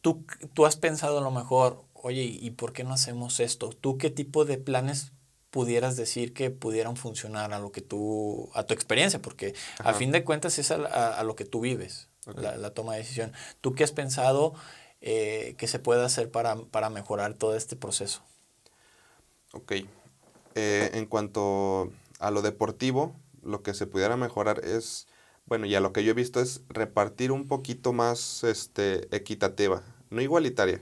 tú, tú has pensado a lo mejor, oye, ¿y por qué no hacemos esto? ¿Tú qué tipo de planes pudieras decir que pudieran funcionar a lo que tú, a tu experiencia, porque a fin de cuentas es a, lo que tú vives, la, toma de decisión. ¿Tú qué has pensado eh, que se puede hacer para, para, mejorar todo este proceso? Ok. Eh, en cuanto a lo deportivo, lo que se pudiera mejorar es, bueno, ya lo que yo he visto es repartir un poquito más este, equitativa, no igualitaria,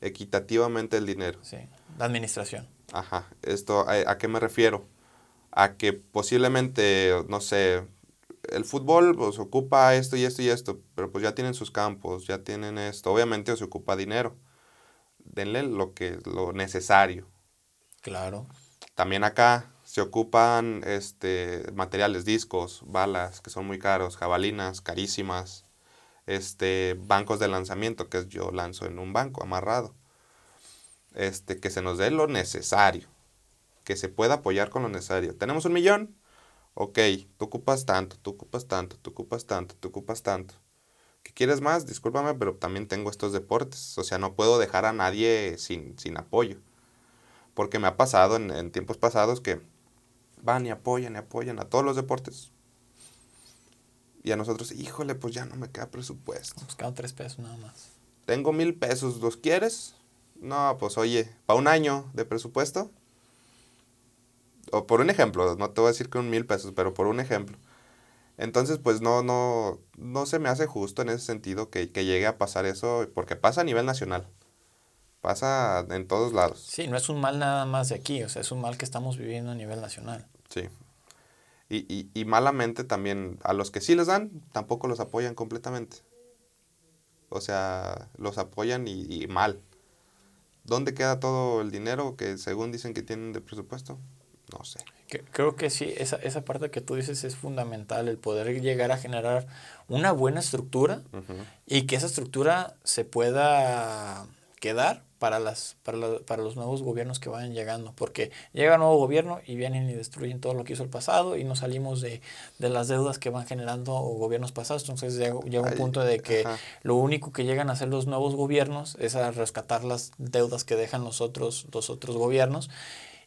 equitativamente el dinero. Sí, la administración. Ajá, esto, ¿a, qué me refiero? A que posiblemente, no sé, el fútbol pues ocupa esto y esto y esto, pero pues ya tienen sus campos, ya tienen esto, obviamente se ocupa dinero. Denle lo que lo necesario. Claro. También acá se ocupan este materiales, discos, balas que son muy caros, jabalinas carísimas, este bancos de lanzamiento que yo lanzo en un banco amarrado este, que se nos dé lo necesario, que se pueda apoyar con lo necesario. ¿Tenemos un millón? Ok, tú ocupas tanto, tú ocupas tanto, tú ocupas tanto, tú ocupas tanto. ¿Qué quieres más? Discúlpame, pero también tengo estos deportes. O sea, no puedo dejar a nadie sin, sin apoyo. Porque me ha pasado en, en tiempos pasados que van y apoyan y apoyan a todos los deportes. Y a nosotros, híjole, pues ya no me queda presupuesto. Nos quedan tres pesos nada más. Tengo mil pesos, ¿los quieres? No, pues oye, para un año de presupuesto. O por un ejemplo, no te voy a decir que un mil pesos, pero por un ejemplo. Entonces, pues no, no, no se me hace justo en ese sentido que, llegue a pasar eso, porque pasa a nivel nacional. Pasa en todos lados. Sí, no es un mal nada más de aquí, o sea, es un mal que estamos viviendo a nivel nacional. Sí. Y, y, y malamente también, a los que sí les dan, tampoco los apoyan completamente. O sea, los apoyan y mal. ¿Dónde queda todo el dinero que según dicen que tienen de presupuesto? No sé. Creo que sí, esa, esa parte que tú dices es fundamental, el poder llegar a generar una buena estructura y que esa estructura se pueda quedar para, las, para, para, los nuevos gobiernos que vayan llegando, porque llega un nuevo gobierno y vienen y destruyen todo lo que hizo el pasado y no salimos de, de las deudas que van generando gobiernos pasados, entonces llega, llega un punto de que lo único que llegan a hacer los nuevos gobiernos es a rescatar las deudas que dejan los otros, los otros gobiernos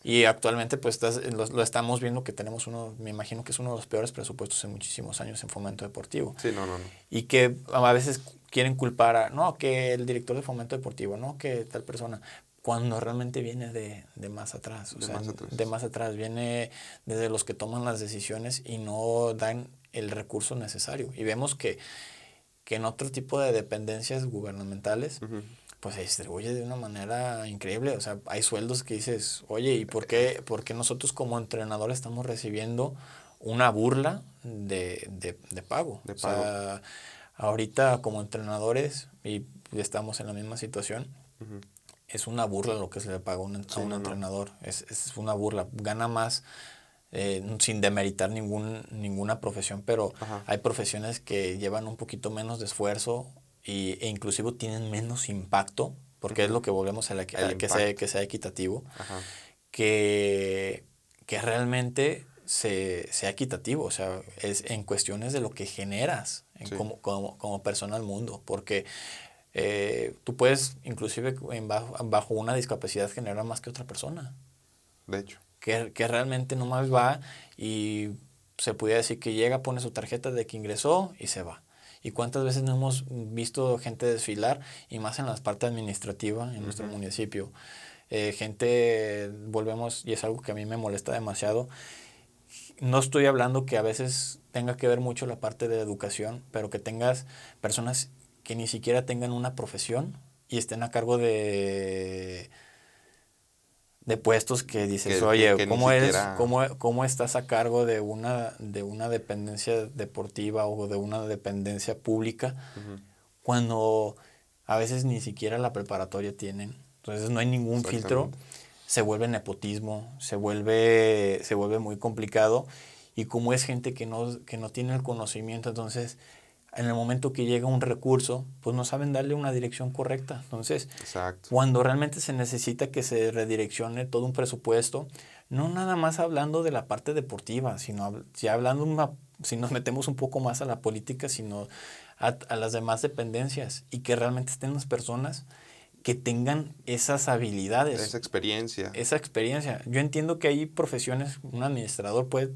y actualmente pues lo, lo, estamos viendo que tenemos uno, me imagino que es uno de los peores presupuestos en muchísimos años en fomento deportivo. Sí, no, no, no. Y que a veces quieren culpar a, no, que el director de fomento deportivo, no, que tal persona, cuando realmente viene de, de más atrás, o de, sea, más atrás. de más atrás, viene desde los que toman las decisiones y no dan el recurso necesario. Y vemos que, que en otro tipo de dependencias gubernamentales, pues se distribuye de una manera increíble. O sea, hay sueldos que dices, oye, ¿y por qué, por qué nosotros como entrenadores estamos recibiendo una burla de, de, de pago? De pago. O sea, Ahorita como entrenadores, y estamos en la misma situación, es una burla lo que se le paga a un, entrenador. Es, es, una burla. Gana más eh, sin demeritar ningún, ninguna profesión, pero hay profesiones que llevan un poquito menos de esfuerzo y, e inclusive tienen menos impacto, porque es lo que volvemos a, la, que, sea, que sea equitativo, que, que realmente se, sea equitativo, o sea, es en cuestiones de lo que generas como, como, como, persona al mundo, porque eh, tú puedes, inclusive en bajo, una discapacidad, generar más que otra persona. De hecho. Que, que realmente nomás va y se pudiera decir que llega, pone su tarjeta de que ingresó y se va. ¿Y cuántas veces no hemos visto gente desfilar, y más en la parte administrativa en nuestro municipio? Eh, gente, volvemos, y es algo que a mí me molesta demasiado, no estoy hablando que a veces tenga que ver mucho la parte de educación, pero que tengas personas que ni siquiera tengan una profesión y estén a cargo de, de puestos que dices, oye, ¿cómo, eres, cómo, estás a cargo de una, de una dependencia deportiva o de una dependencia pública cuando a veces ni siquiera la preparatoria tienen. Entonces no hay ningún filtro, se vuelve nepotismo, se vuelve, se vuelve muy complicado y como es gente que no, que no tiene el conocimiento, entonces en el momento que llega un recurso, pues no saben darle una dirección correcta. Entonces, cuando realmente se necesita que se redireccione todo un presupuesto, no nada más hablando de la parte deportiva, sino ya hablando una, si nos metemos un poco más a la política, sino a, a las demás dependencias y que realmente estén las personas que tengan esas habilidades. Esa experiencia. Esa experiencia. Yo entiendo que hay profesiones, un administrador puede,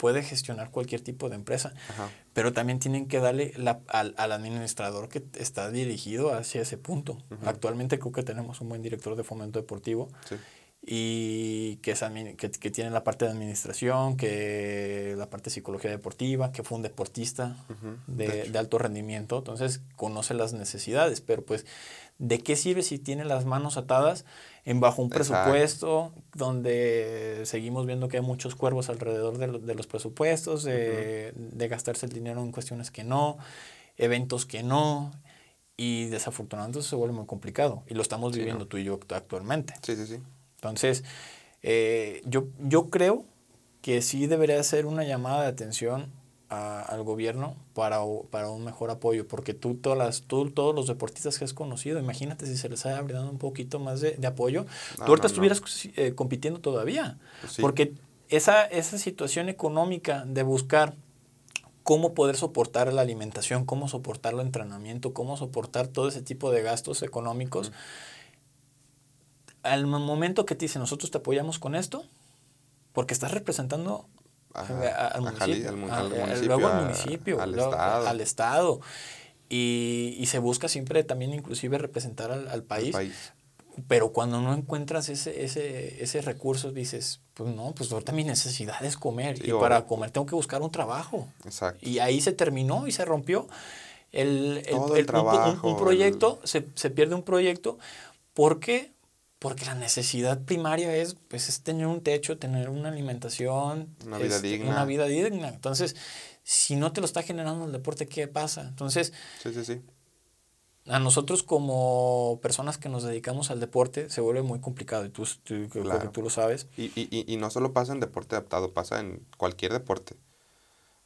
puede gestionar cualquier tipo de empresa, pero también tienen que darle la, al, al, administrador que está dirigido hacia ese punto. Actualmente creo que tenemos un buen director de fomento deportivo. Sí. y que, es, que, que, tiene la parte de administración, que la parte de psicología deportiva, que fue un deportista de, de, alto rendimiento, entonces conoce las necesidades, pero pues, ¿de qué sirve si tiene las manos atadas en bajo un presupuesto donde seguimos viendo que hay muchos cuervos alrededor de, de los presupuestos, de, de gastarse el dinero en cuestiones que no, eventos que no? Y desafortunadamente se vuelve muy complicado. Y lo estamos viviendo tú y yo actualmente. Sí, sí, sí. Entonces, eh, yo, yo creo que sí debería ser una llamada de atención al gobierno para, para un mejor apoyo, porque tú, todas las, tú, todos los deportistas que has conocido, imagínate si se les haya brindado un poquito más de, apoyo, tú ahorita estuvieras eh, compitiendo todavía, pues porque esa, esa situación económica de buscar cómo poder soportar la alimentación, cómo soportar el entrenamiento, cómo soportar todo ese tipo de gastos económicos, al momento que te dice nosotros te apoyamos con esto, porque estás representando al, municipio, luego al municipio, al, estado. al estado. Y, y, se busca siempre también inclusive representar al, país. Pero cuando no encuentras ese, ese, ese recurso, dices, pues no, pues ahorita mi necesidad es comer. y para comer tengo que buscar un trabajo. Exacto. Y ahí se terminó y se rompió. El, el, el, trabajo, un, un, proyecto, se, se pierde un proyecto. ¿Por qué? Porque la necesidad primaria es, pues, es tener un techo, tener una alimentación, una vida este, digna. Una vida digna. Entonces, si no te lo está generando el deporte, ¿qué pasa? Entonces, sí, sí, sí. a nosotros como personas que nos dedicamos al deporte se vuelve muy complicado y tú, tú, tú lo sabes. Y, y, y no solo pasa en deporte adaptado, pasa en cualquier deporte.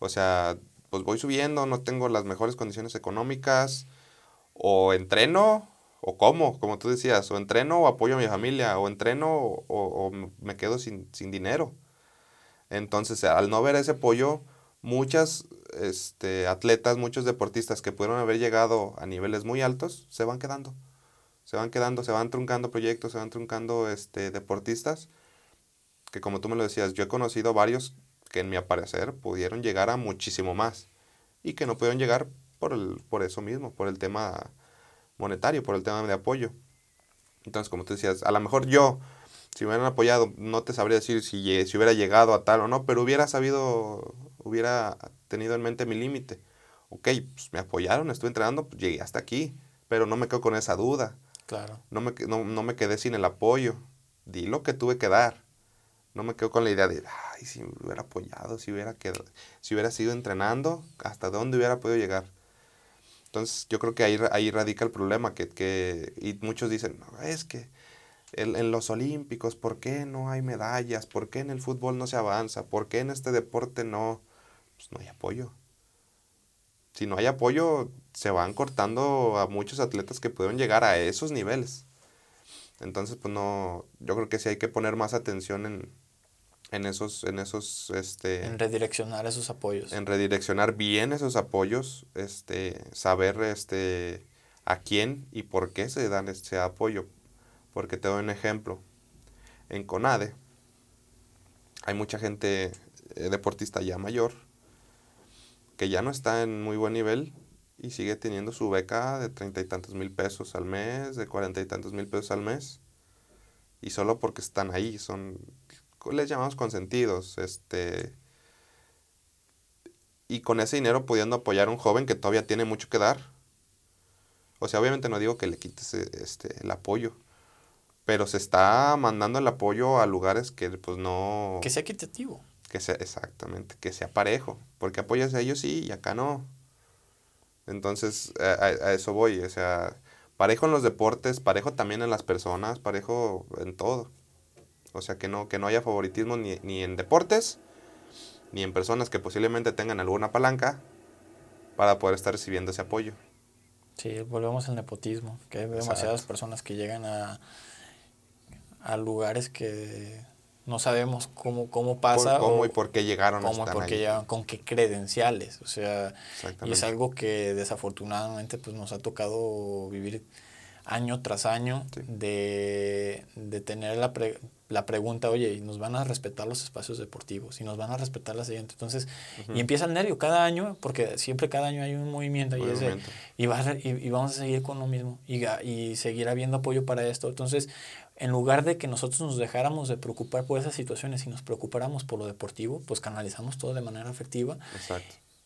O sea, pues voy subiendo, no tengo las mejores condiciones económicas, o entreno o cómo, como tú decías, o entreno o apoyo a mi familia, o entreno o, me quedo sin, dinero. Entonces, al no ver ese apoyo, muchas este, atletas, muchos deportistas que pudieron haber llegado a niveles muy altos, se van quedando. Se van quedando, se van truncando proyectos, se van truncando este, deportistas, que como tú me lo decías, yo he conocido varios que en mi parecer pudieron llegar a muchísimo más y que no pudieron llegar por, el, por eso mismo, por el tema monetario, por el tema de apoyo. Entonces, como tú decías, a lo mejor yo, si me hubieran apoyado, no te sabría decir si, si hubiera llegado a tal o no, pero hubiera sabido, hubiera tenido en mente mi límite. Ok, pues me apoyaron, estuve entrenando, pues llegué hasta aquí, pero no me quedo con esa duda. Claro. No me, no, no me quedé sin el apoyo. Di lo que tuve que dar. No me quedo con la idea de, ay, si me hubiera apoyado, si hubiera, quedado, si hubiera sido entrenando, hasta dónde hubiera podido llegar. Entonces yo creo que ahí, ahí radica el problema, que, que y muchos dicen, es que en, los Olímpicos, ¿por qué no hay medallas? ¿Por qué en el fútbol no se avanza? ¿Por qué en este deporte no? Pues no hay apoyo. Si no hay apoyo, se van cortando a muchos atletas que pueden llegar a esos niveles. Entonces, pues no, yo creo que sí hay que poner más atención en, en esos, en esos, este... En redireccionar esos apoyos. En redireccionar bien esos apoyos, este, saber, este, a quién y por qué se dan ese apoyo. Porque te doy un ejemplo. En CONADE hay mucha gente eh, deportista ya mayor que ya no está en muy buen nivel y sigue teniendo su beca de treinta y tantos mil pesos al mes, de cuarenta y tantos mil pesos al mes. Y solo porque están ahí, son les llamamos consentidos, este, y con ese dinero pudiendo apoyar a un joven que todavía tiene mucho que dar. O sea, obviamente no digo que le quites este, el apoyo, pero se está mandando el apoyo a lugares que pues no... Que sea equitativo. Que sea, exactamente, que sea parejo, porque apoyas a ellos sí y acá no. Entonces, a, a eso voy, o sea, parejo en los deportes, parejo también en las personas, parejo en todo. O sea, que no, que no haya favoritismo ni, ni en deportes, ni en personas que posiblemente tengan alguna palanca para poder estar recibiendo ese apoyo. Sí, volvemos al nepotismo, que hay demasiadas personas que llegan a, a lugares que no sabemos cómo, cómo pasa. cómo y por qué llegaron cómo por qué llegaron, con qué credenciales. O sea, y es algo que desafortunadamente pues, nos ha tocado vivir año tras año de, de, tener la, la pregunta, oye, ¿y nos van a respetar los espacios deportivos? ¿Y nos van a respetar la siguiente? Entonces, y empieza el nervio cada año, porque siempre cada año hay un movimiento, y, y, y, vamos a seguir con lo mismo y, y seguir habiendo apoyo para esto. Entonces, en lugar de que nosotros nos dejáramos de preocupar por esas situaciones y nos preocupáramos por lo deportivo, pues canalizamos todo de manera afectiva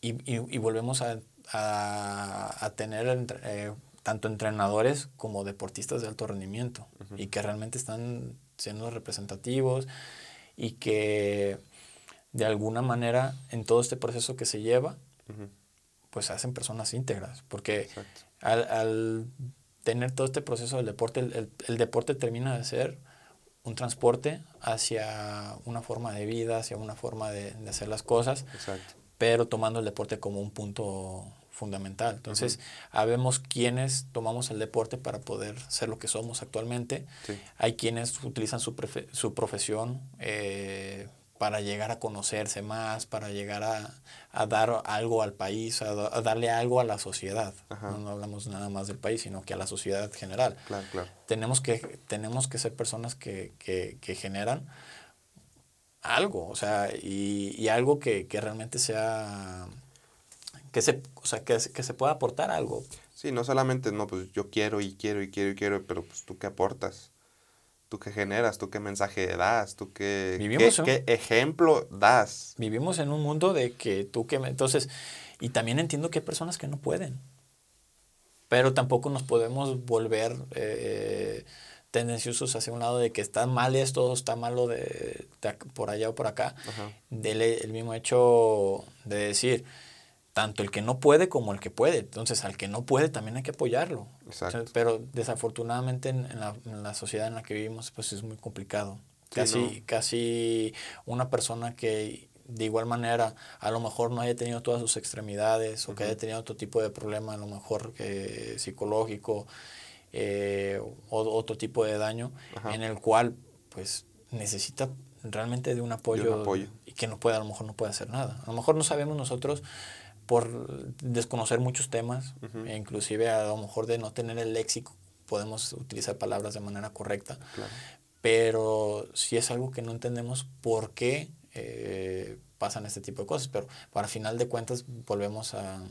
Y, y, volvemos a, a, tener eh, tanto entrenadores como deportistas de alto rendimiento y que realmente están siendo representativos y que de alguna manera en todo este proceso que se lleva, pues hacen personas íntegras, porque al, al tener todo este proceso del deporte, el, el, deporte termina de ser un transporte hacia una forma de vida, hacia una forma de, de hacer las cosas, pero tomando el deporte como un punto fundamental. Entonces, habemos quienes tomamos el deporte para poder ser lo que somos actualmente. Hay quienes utilizan su, su profesión eh, para llegar a conocerse más, para llegar a, a dar algo al país, a, darle algo a la sociedad. No, hablamos nada más del país, sino que a la sociedad general. Claro, claro. Tenemos, que, tenemos que ser personas que, que, que generan algo, o sea, y, y algo que, que, realmente sea, que se, o sea, que, que se pueda aportar algo. Sí, no solamente, no, pues yo quiero y quiero y quiero y quiero, pero pues tú qué aportas tú qué generas, tú qué mensaje das, tú qué, qué, ejemplo das. Vivimos en un mundo de que tú que... Entonces, y también entiendo que hay personas que no pueden, pero tampoco nos podemos volver eh, tendenciosos hacia un lado de que está mal esto, está malo de, por allá o por acá. Dele el mismo hecho de decir, tanto el que no puede como el que puede. Entonces, al que no puede también hay que apoyarlo. pero desafortunadamente en, la, sociedad en la que vivimos, pues es muy complicado. casi, casi una persona que de igual manera a lo mejor no haya tenido todas sus extremidades o que haya tenido otro tipo de problema, a lo mejor que psicológico eh, o otro tipo de daño, en el cual pues necesita realmente de un apoyo, y que no puede, a lo mejor no puede hacer nada. A lo mejor no sabemos nosotros por desconocer muchos temas, e inclusive a lo mejor de no tener el léxico, podemos utilizar palabras de manera correcta, pero si es algo que no entendemos por qué eh, pasan este tipo de cosas, pero para final de cuentas volvemos a,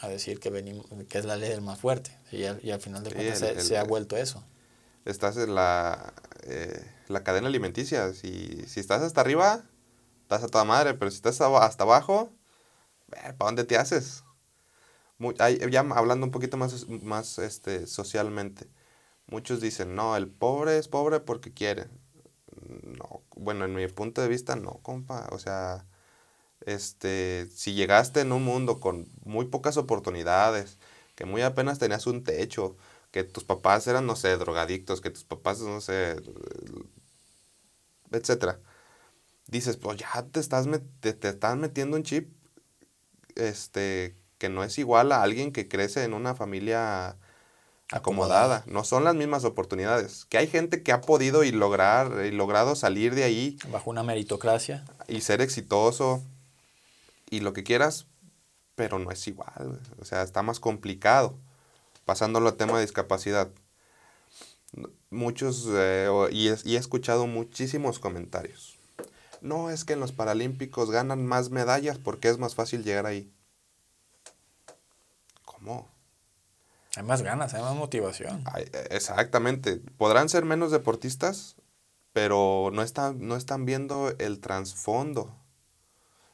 a decir que, venimos, que es la ley del más fuerte, y al, final de cuentas se, ha vuelto eso. Estás en la, eh, la cadena alimenticia, si, si estás hasta arriba, estás a toda madre, pero si estás hasta abajo, ¿para dónde te haces? ya hablando un poquito más, más este, socialmente, muchos dicen, no, el pobre es pobre porque quiere. No, bueno, en mi punto de vista, no, compa. O sea, este, si llegaste en un mundo con muy pocas oportunidades, que muy apenas tenías un techo, que tus papás eran, no sé, drogadictos, que tus papás, no sé, etcétera. Dices, pues ya te estás, te, te estás metiendo un chip este, que no es igual a alguien que crece en una familia acomodada. No son las mismas oportunidades. Que hay gente que ha podido y lograr y logrado salir de ahí. Bajo una meritocracia. Y ser exitoso y lo que quieras, pero no es igual. O sea, está más complicado. Pasándolo al tema de discapacidad. Muchos, eh, y, y he escuchado muchísimos comentarios no, es que en los Paralímpicos ganan más medallas porque es más fácil llegar ahí. ¿Cómo? Hay más ganas, hay más motivación. E, exactamente. Podrán ser menos deportistas, pero no están, no están viendo el trasfondo.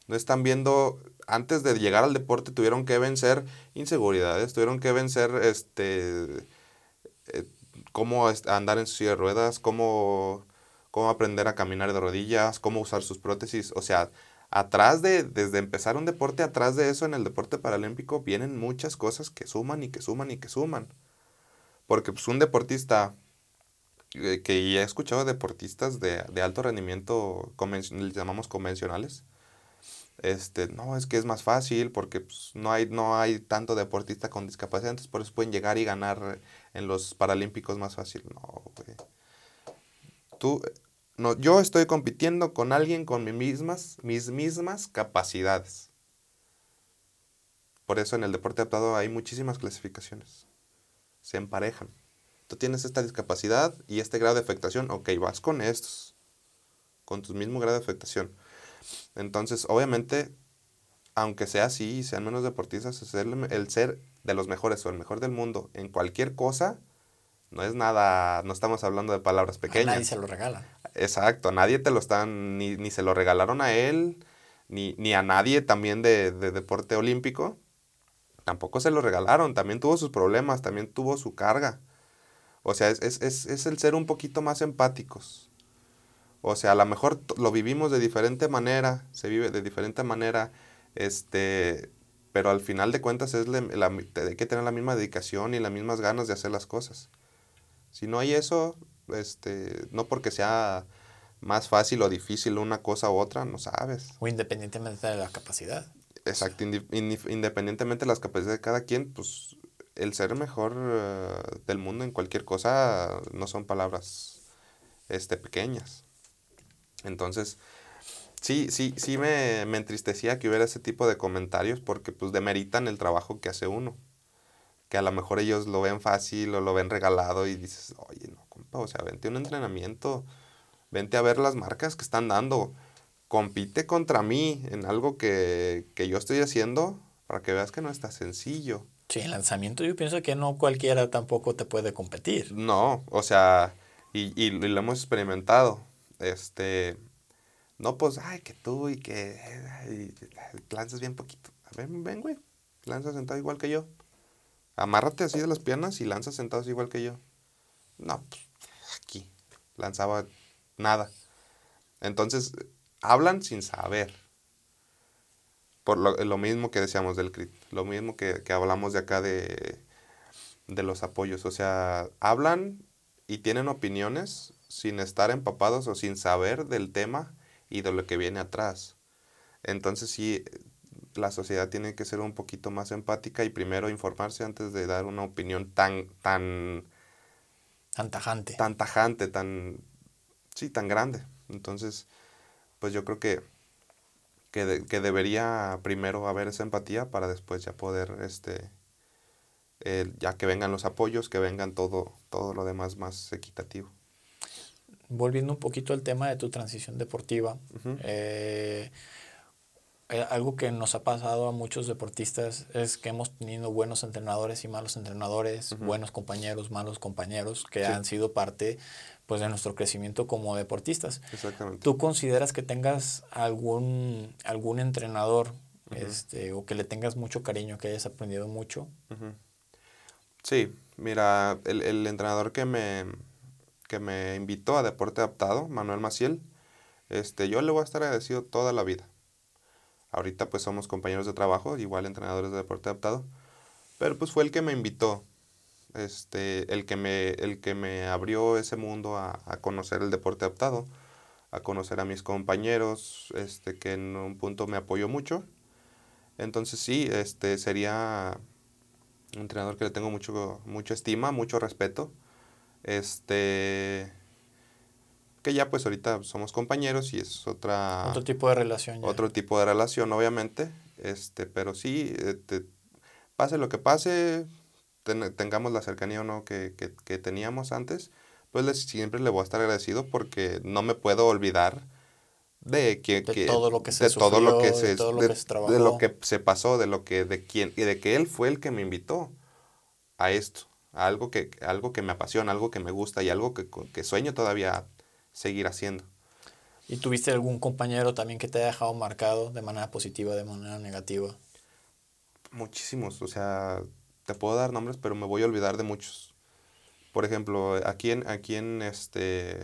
No están viendo, antes de llegar al deporte tuvieron que vencer inseguridades, tuvieron que vencer este, eh, cómo andar en silla de ruedas, cómo cómo aprender a caminar de rodillas, cómo usar sus prótesis. O sea, atrás de, desde empezar un deporte, atrás de eso en el deporte paralímpico, vienen muchas cosas que suman y que suman y que suman. Porque pues un deportista, eh, que ya he escuchado deportistas de, de alto rendimiento, les llamamos convencionales, este, no, es que es más fácil porque pues, no, hay, no hay tanto deportista con discapacidad, entonces por eso pueden llegar y ganar en los Paralímpicos más fácil. No, güey. Tú, no, yo estoy compitiendo con alguien con mis mismas, mis mismas capacidades. Por eso en el deporte adaptado hay muchísimas clasificaciones. Se emparejan. Tú tienes esta discapacidad y este grado de afectación, ok, vas con estos, con tu mismo grado de afectación. Entonces, obviamente, aunque sea así y sean menos deportistas, el, ser de los mejores o el mejor del mundo en cualquier cosa, no es nada, no estamos hablando de palabras pequeñas. A nadie se lo regala. Exacto, nadie te lo están, ni, ni se lo regalaron a él, ni, ni a nadie también de, de, deporte olímpico. Tampoco se lo regalaron, también tuvo sus problemas, también tuvo su carga. O sea, es, es, es, es el ser un poquito más empáticos. O sea, a lo mejor lo vivimos de diferente manera, se vive de diferente manera, este, pero al final de cuentas es la, hay que tener la misma dedicación y las mismas ganas de hacer las cosas. Si no hay eso, este, no porque sea más fácil o difícil una cosa u otra, no sabes. O independientemente de la capacidad. Exacto, independientemente de las capacidades de cada quien, pues el ser mejor eh, del mundo en cualquier cosa no son palabras este, pequeñas. Entonces, sí, sí, sí me, me, entristecía que hubiera ese tipo de comentarios porque pues demeritan el trabajo que hace uno. Que a lo mejor ellos lo ven fácil o lo ven regalado y dices, oye, no, compa, o sea, vente a un entrenamiento, vente a ver las marcas que están dando, compite contra mí en algo que, que yo estoy haciendo para que veas que no está sencillo. Sí, el lanzamiento yo pienso que no cualquiera tampoco te puede competir. No, o sea, y, y lo hemos experimentado este, no, pues, ay, que tú y que lanzas bien poquito. Ven, ven, güey, lanza sentado igual que yo. Amárrate así de las piernas y lanza sentado igual que yo. No, pues, aquí, lanzaba nada. Entonces, hablan sin saber. Por lo, mismo que decíamos del CRIT, lo mismo que, que hablamos de acá de, de los apoyos. O sea, hablan y tienen opiniones sin estar empapados o sin saber del tema y de lo que viene atrás. Entonces sí, la sociedad tiene que ser un poquito más empática y primero informarse antes de dar una opinión tan, tan... Tan tajante. Tan tajante, tan... Sí, tan grande. Entonces, pues yo creo que, que, debería primero haber esa empatía para después ya poder, este, ya que vengan los apoyos, que vengan todo, todo lo demás más equitativo volviendo un poquito al tema de tu transición deportiva, eh, eh, algo que nos ha pasado a muchos deportistas es que hemos tenido buenos entrenadores y malos entrenadores, buenos compañeros, malos compañeros, que han sido parte pues, de nuestro crecimiento como deportistas. Exactamente. ¿Tú consideras que tengas algún, algún entrenador este, o que le tengas mucho cariño, que hayas aprendido mucho? Sí, mira, el, el entrenador que me, que me invitó a Deporte Adaptado, Manuel Maciel, este, yo le voy a estar agradecido toda la vida. Ahorita pues somos compañeros de trabajo, igual entrenadores de deporte adaptado, pero pues fue el que me invitó, este, el que me, el que me abrió ese mundo a, conocer el deporte adaptado, a conocer a mis compañeros, este, que en un punto me apoyó mucho. Entonces sí, este, sería un entrenador que le tengo mucho, mucha estima, mucho respeto. Este que ya pues ahorita somos compañeros y es otra otro tipo de relación otro tipo de relación obviamente. Este pero sí este, pase lo que pase tengamos la cercanía o no que, que, teníamos antes pues siempre le voy a estar agradecido porque no me puedo olvidar de que, de todo lo que se de todo lo que se, de lo que se pasó de lo que de quién y de que él fue el que me invitó a esto algo que, algo que me apasiona, algo que me gusta y algo que, que sueño todavía seguir haciendo. ¿Y tuviste algún compañero también que te haya dejado marcado de manera positiva, de manera negativa? Muchísimos, o sea, te puedo dar nombres, pero me voy a olvidar de muchos. Por ejemplo, aquí en, aquí en, este,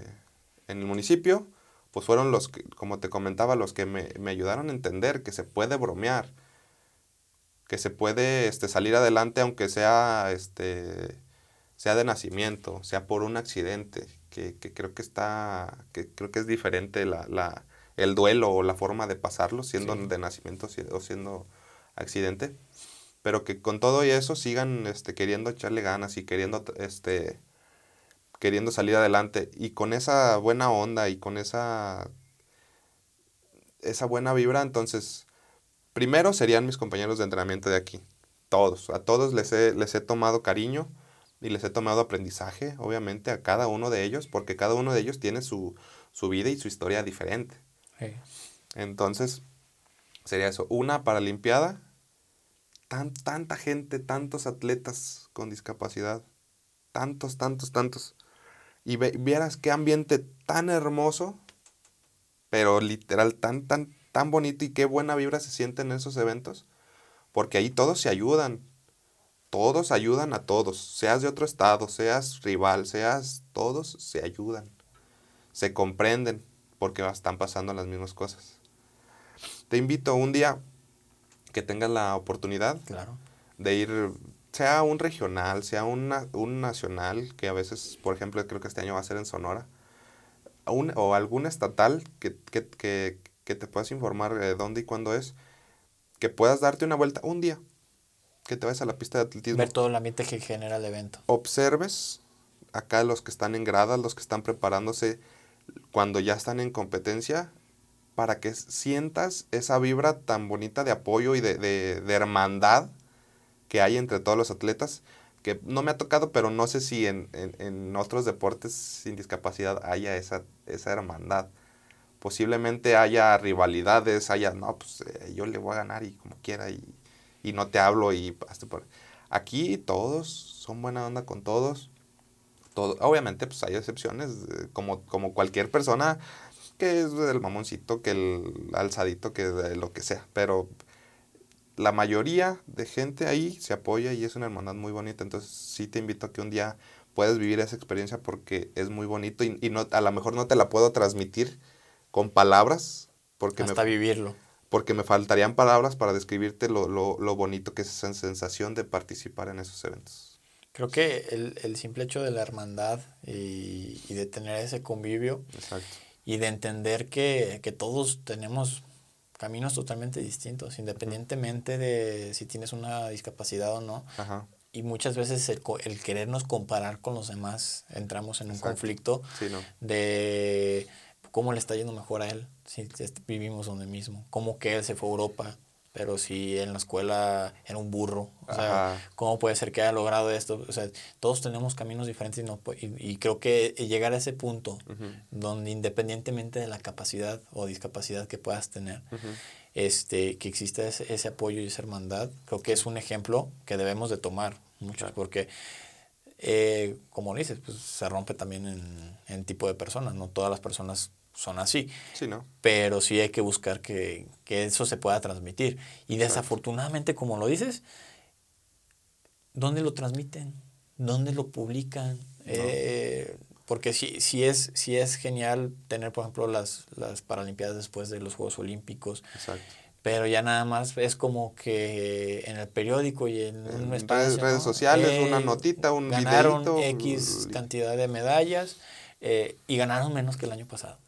en el municipio, pues fueron los que, como te comentaba, los que me, me ayudaron a entender que se puede bromear, que se puede este, salir adelante aunque sea, este, sea de nacimiento, sea por un accidente, que, creo que está, que creo que es diferente la, la, el duelo o la forma de pasarlo, siendo de nacimiento o siendo accidente, pero que con todo y eso sigan este, queriendo echarle ganas y queriendo, este, queriendo salir adelante y con esa buena onda y con esa, esa buena vibra, entonces, primero serían mis compañeros de entrenamiento de aquí, todos, a todos les he, les he tomado cariño y les he tomado aprendizaje, obviamente, a cada uno de ellos, porque cada uno de ellos tiene su, vida y su historia diferente. Entonces, sería eso. Una Paralimpiada, tan, tanta gente, tantos atletas con discapacidad, tantos, tantos, tantos. Y vieras qué ambiente tan hermoso, pero literal tan, tan, tan bonito y qué buena vibra se siente en esos eventos, porque ahí todos se ayudan, todos ayudan a todos, seas de otro estado, seas rival, seas, todos se ayudan, se comprenden porque están pasando las mismas cosas. Te invito un día que tengas la oportunidad de ir, sea un regional, sea un nacional, que a veces, por ejemplo, creo que este año va a ser en Sonora, o algún estatal que, te puedas informar de dónde y cuándo es, que puedas darte una vuelta un día que te vayas a la pista de atletismo. Ver todo el ambiente que genera el evento. Observes acá los que están en gradas, los que están preparándose cuando ya están en competencia, para que sientas esa vibra tan bonita de apoyo y de, hermandad que hay entre todos los atletas, que no me ha tocado, pero no sé si en, otros deportes sin discapacidad haya esa, esa hermandad. Posiblemente haya rivalidades, haya, no, pues eh, yo le voy a ganar y como quiera, y y no te hablo y hasta por... Aquí todos son buena onda con todos. Todo, obviamente pues hay excepciones, eh, como, como cualquier persona que es el mamoncito, que el alzadito, que lo que sea. Pero la mayoría de gente ahí se apoya y es una hermandad muy bonita. Entonces sí te invito a que un día puedas vivir esa experiencia porque es muy bonito y, y no, a lo mejor no te la puedo transmitir con palabras. Porque Hasta vivirlo porque me faltarían palabras para describirte lo, lo, bonito que es esa sensación de participar en esos eventos. Creo que el, simple hecho de la hermandad y, de tener ese convivio y de entender que, todos tenemos caminos totalmente distintos, independientemente de si tienes una discapacidad o no. Y muchas veces el, el, querernos comparar con los demás, entramos en un conflicto de cómo le está yendo mejor a él si vivimos donde mismo. Cómo que él se fue a Europa, pero si en la escuela era un burro. O sea, ¿cómo puede ser que haya logrado esto? O sea, todos tenemos caminos diferentes y, no, y, creo que llegar a ese punto donde independientemente de la capacidad o discapacidad que puedas tener, este, que exista ese, ese, apoyo y esa hermandad, creo que es un ejemplo que debemos de tomar muchos, porque... Eh, como dices, pues se rompe también en, en tipo de personas, no todas las personas son así. Sí, ¿no? Pero sí hay que buscar que, eso se pueda transmitir. Y desafortunadamente, como lo dices, ¿dónde lo transmiten? ¿Dónde lo publican? Eh, porque sí, sí, es, sí es genial tener, por ejemplo, las, las Paralimpiadas después de los Juegos Olímpicos. Exacto. Pero ya nada más es como que en el periódico y en, un espacio, redes, sociales, una notita, un ganaron X cantidad de medallas eh, y ganaron menos que el año pasado.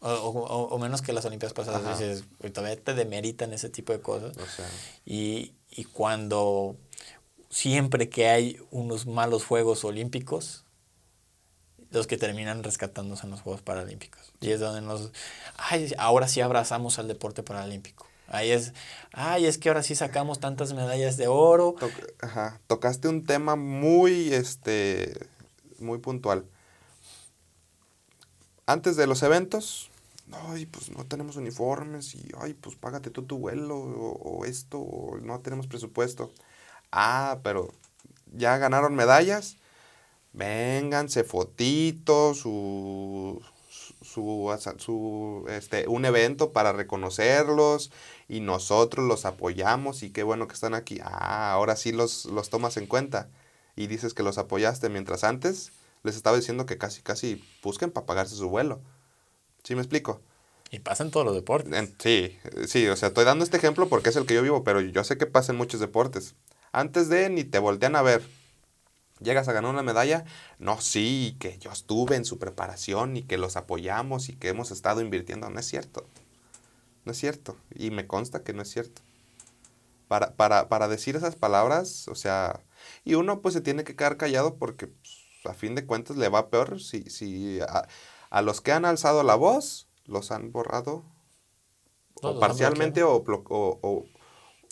O, o, menos que las Olimpiadas pasadas. Dices, todavía te demeritan ese tipo de cosas. y, y cuando siempre que hay unos malos Juegos Olímpicos, los que terminan rescatándose en los Juegos Paralímpicos. Y es donde nos... Ay, ahora sí abrazamos al deporte paralímpico. Ahí es, ay, es que ahora sí sacamos tantas medallas de oro. Ajá, tocaste un tema muy, este, muy puntual antes de los eventos, pues no tenemos uniformes y, ay, pues págate tú tu vuelo o, esto, o no tenemos presupuesto. Ah, pero ya ganaron medallas, vénganse fotitos, su, su, su, este, un evento para reconocerlos y nosotros los apoyamos y qué bueno que están aquí. Ah, ahora sí los, los tomas en cuenta y dices que los apoyaste mientras antes les estaba diciendo que casi, casi busquen para pagarse su vuelo. ¿Sí me explico? Y pasa en todos los deportes. sí, sí, o sea, estoy dando este ejemplo porque es el que yo vivo, pero yo sé que pasa en muchos deportes. Antes de ni te voltean a ver. llegas a ganar una medalla, no, sí, que yo estuve en su preparación y que los apoyamos y que hemos estado invirtiendo. No es cierto. No es cierto. Y me consta que no es cierto. Para, para, para decir esas palabras, o sea, y uno pues se tiene que quedar callado porque pues, a fin de cuentas le va peor si, si a, los que han alzado la voz los han borrado o parcialmente o, o,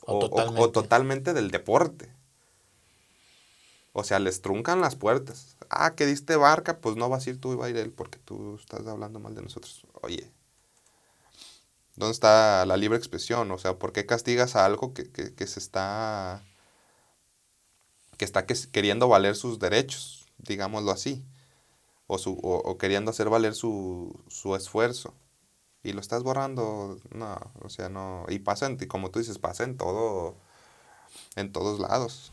o, totalmente del deporte. O sea, les truncan las puertas. Ah, que diste barca, pues no vas a ir tú y va a ir él porque tú estás hablando mal de nosotros. Oye, ¿dónde está la libre expresión? O sea, ¿por qué castigas a algo que, se está... que está queriendo valer sus derechos, digámoslo así? O, su, o, queriendo hacer valer su, su esfuerzo. Y lo estás borrando, no, o sea, no. Y pasa, en, como tú dices, pasa en todo, en todos lados.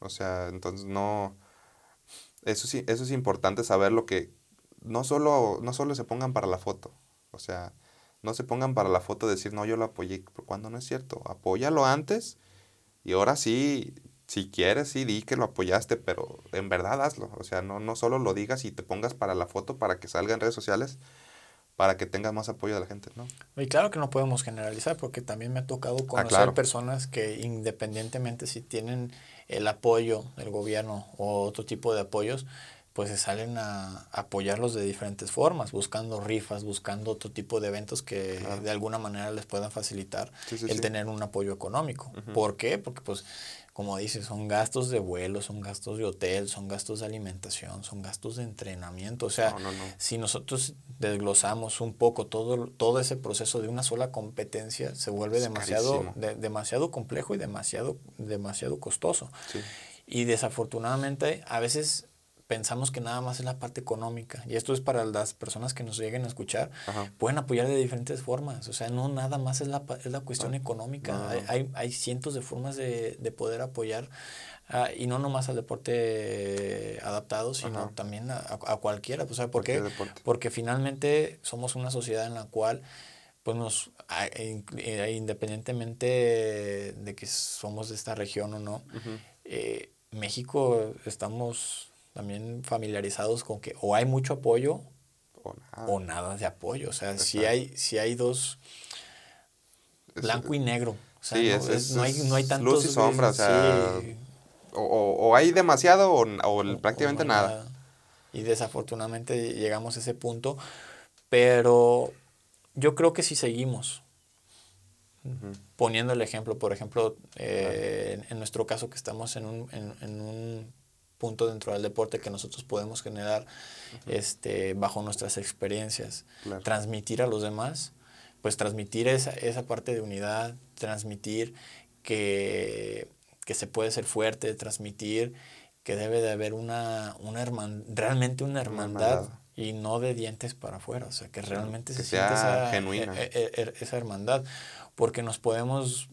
O sea, entonces no... Eso sí, eso es importante saber lo que... No solo, no solo se pongan para la foto. O sea, no se pongan para la foto decir, no, yo lo apoyé, cuando no es cierto. Apóyalo antes y ahora sí, si quieres, sí, di que lo apoyaste, pero en verdad hazlo. O sea, no, no solo lo digas y te pongas para la foto para que salga en redes sociales, para que tenga más apoyo de la gente, ¿no? Y claro que no podemos generalizar, porque también me ha tocado ah, conocer personas que independientemente si tienen el apoyo del gobierno o otro tipo de apoyos, pues se salen a apoyarlos de diferentes formas, buscando rifas, buscando otro tipo de eventos que de alguna manera les puedan facilitar el tener un apoyo económico. ¿Por qué? Porque pues como dices, son gastos de vuelo, son gastos de hotel, son gastos de alimentación, son gastos de entrenamiento. O sea, si nosotros desglosamos un poco todo, todo ese proceso de una sola competencia, se vuelve demasiado, demasiado complejo y demasiado, demasiado costoso. Y desafortunadamente, a veces pensamos que nada más es la parte económica. Y esto es para las personas que nos lleguen a escuchar. Pueden apoyar de diferentes formas. O sea, no nada más es la, es la cuestión económica. Hay, hay, cientos de formas de, de poder apoyar. Ah, y no nomás al deporte adaptado, sino también a, a, cualquiera. O sea, ¿por qué? Porque finalmente somos una sociedad en la cual pues nos, eh, independientemente de que somos de esta región o no, eh, México estamos también familiarizados con que o hay mucho apoyo o nada, de apoyo. O sea, si hay, si hay dos, blanco y negro. O sea, no, hay, no hay tantos... Luz y sombra, o sea, o, hay demasiado o, prácticamente nada. Y desafortunadamente llegamos a ese punto, pero yo creo que si seguimos poniendo el ejemplo, por ejemplo, eh, en, nuestro caso que estamos en un, en un punto dentro del deporte que nosotros podemos generar este, bajo nuestras experiencias, transmitir a los demás, pues transmitir esa, esa parte de unidad, transmitir que, que, se puede ser fuerte, transmitir que debe de haber una, una realmente una hermandad, y no de dientes para afuera, o sea, que realmente se siente esa, genuina. E, e, e, esa hermandad, porque nos podemos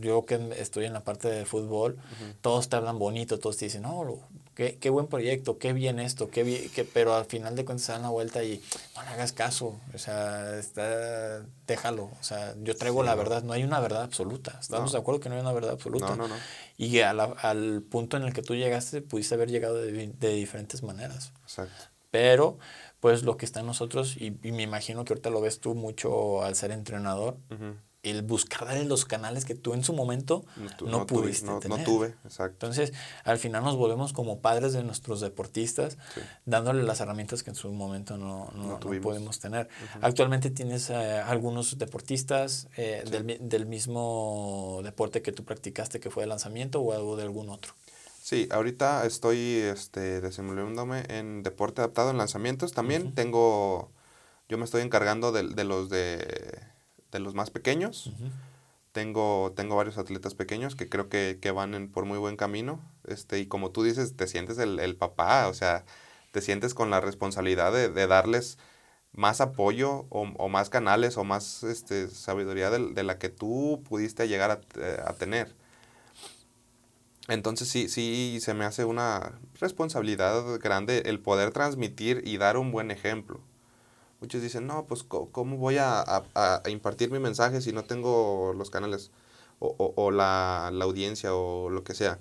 yo que estoy en la parte de fútbol, todos te hablan bonito, todos te dicen, no, qué, qué buen proyecto, qué bien esto, qué bien, que, pero al final de cuentas se dan la vuelta y no le hagas caso, o sea, está, déjalo, o sea, yo traigo la verdad, no hay una verdad absoluta, estamos de acuerdo que no hay una verdad absoluta. No, no, y al punto en el que tú llegaste, pudiste haber llegado de, de diferentes maneras. Exacto. Pero, pues lo que está en nosotros, y, me imagino que ahorita lo ves tú mucho al ser entrenador, el buscar darle los canales que tú en su momento no, pudiste tuve, tener. No tuve, exacto. Entonces, al final nos volvemos como padres de nuestros deportistas, dándole las herramientas que en su momento no, no, podemos tener. Actualmente tienes eh, algunos deportistas eh, del, del, mismo deporte que tú practicaste, que fue de lanzamiento, o algo de algún otro. Sí, ahorita estoy este, desenvolviéndome en deporte adaptado en lanzamientos. También tengo, yo me estoy encargando de, de los de de los más pequeños. tengo, tengo varios atletas pequeños que creo que, van por muy buen camino. Este, y como tú dices, te sientes el, papá, o sea, te sientes con la responsabilidad de, darles más apoyo o, más canales o más este, sabiduría de, la que tú pudiste llegar a, a, tener. Entonces sí, sí se me hace una responsabilidad grande el poder transmitir y dar un buen ejemplo. Muchos dicen, no, pues ¿cómo voy a, impartir mi mensaje si no tengo los canales o, la, audiencia o lo que sea?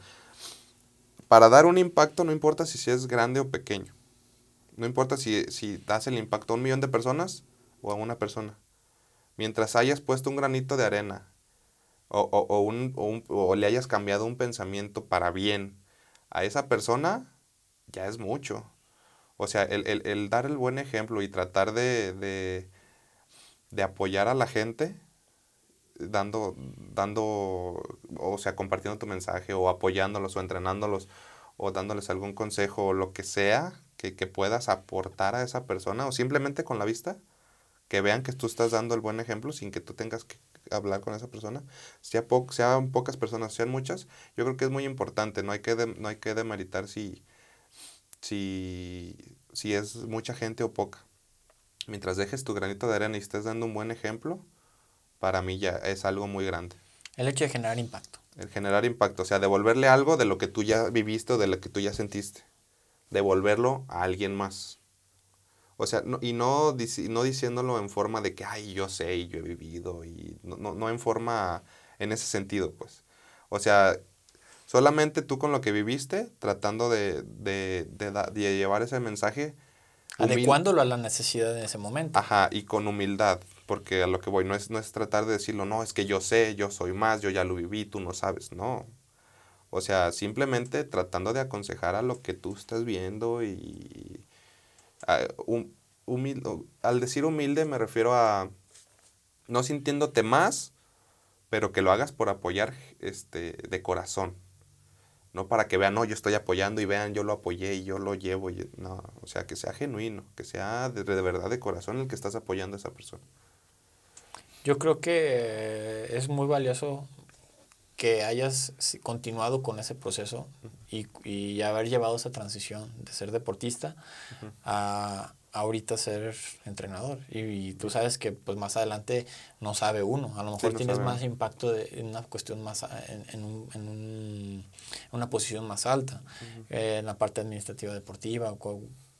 para dar un impacto no importa si es grande o pequeño. No importa si, si das el impacto a un millón de personas o a una persona. Mientras hayas puesto un granito de arena o, o, un, o, le hayas cambiado un pensamiento para bien a esa persona, ya es mucho. O sea, el, el, el dar el buen ejemplo y tratar de, de, de apoyar a la gente, dando, dando, o sea, compartiendo tu mensaje o apoyándolos o entrenándolos o dándoles algún consejo o lo que sea que, que, puedas aportar a esa persona o simplemente con la vista, que vean que tú estás dando el buen ejemplo sin que tú tengas que hablar con esa persona, sea po sean pocas personas, sean muchas, yo creo que es muy importante, no hay que, no hay que demeritar si, si, si es mucha gente o poca. Mientras dejes tu granito de arena y estés dando un buen ejemplo, para mí ya es algo muy grande. El hecho de generar impacto. El generar impacto, o sea, devolverle algo de lo que tú ya viviste o de lo que tú ya sentiste. Devolverlo a alguien más. O sea, no, y no, no diciéndolo en forma de que, ay, yo sé y yo he vivido, y no, no, no en forma, en ese sentido, pues. O sea, solamente tú con lo que viviste, tratando de, de, de, de llevar ese mensaje. Adecuándolo a la necesidad de ese momento. Ajá, y con humildad porque a lo que voy no es, no es tratar de decirlo, no, es que yo sé, yo soy más, yo ya lo viví, tú no sabes, no. O sea, simplemente tratando de aconsejar a lo que tú estás viendo y... al decir humilde me refiero a no sintiéndote más, pero que lo hagas por apoyar este, de corazón. No para que vean, no, yo estoy apoyando y vean, yo lo apoyé y yo lo llevo. no, o sea, que sea genuino, que sea de, de verdad de corazón el que estás apoyando a esa persona. Yo creo que es muy valioso que hayas continuado con ese proceso y, y haber llevado esa transición de ser deportista a, ahorita ser entrenador. Y, tú sabes que pues más adelante no sabe uno. A lo mejor tienes más impacto de, en una cuestión más, en, en, un, en un, una posición más alta, eh, en la parte administrativa deportiva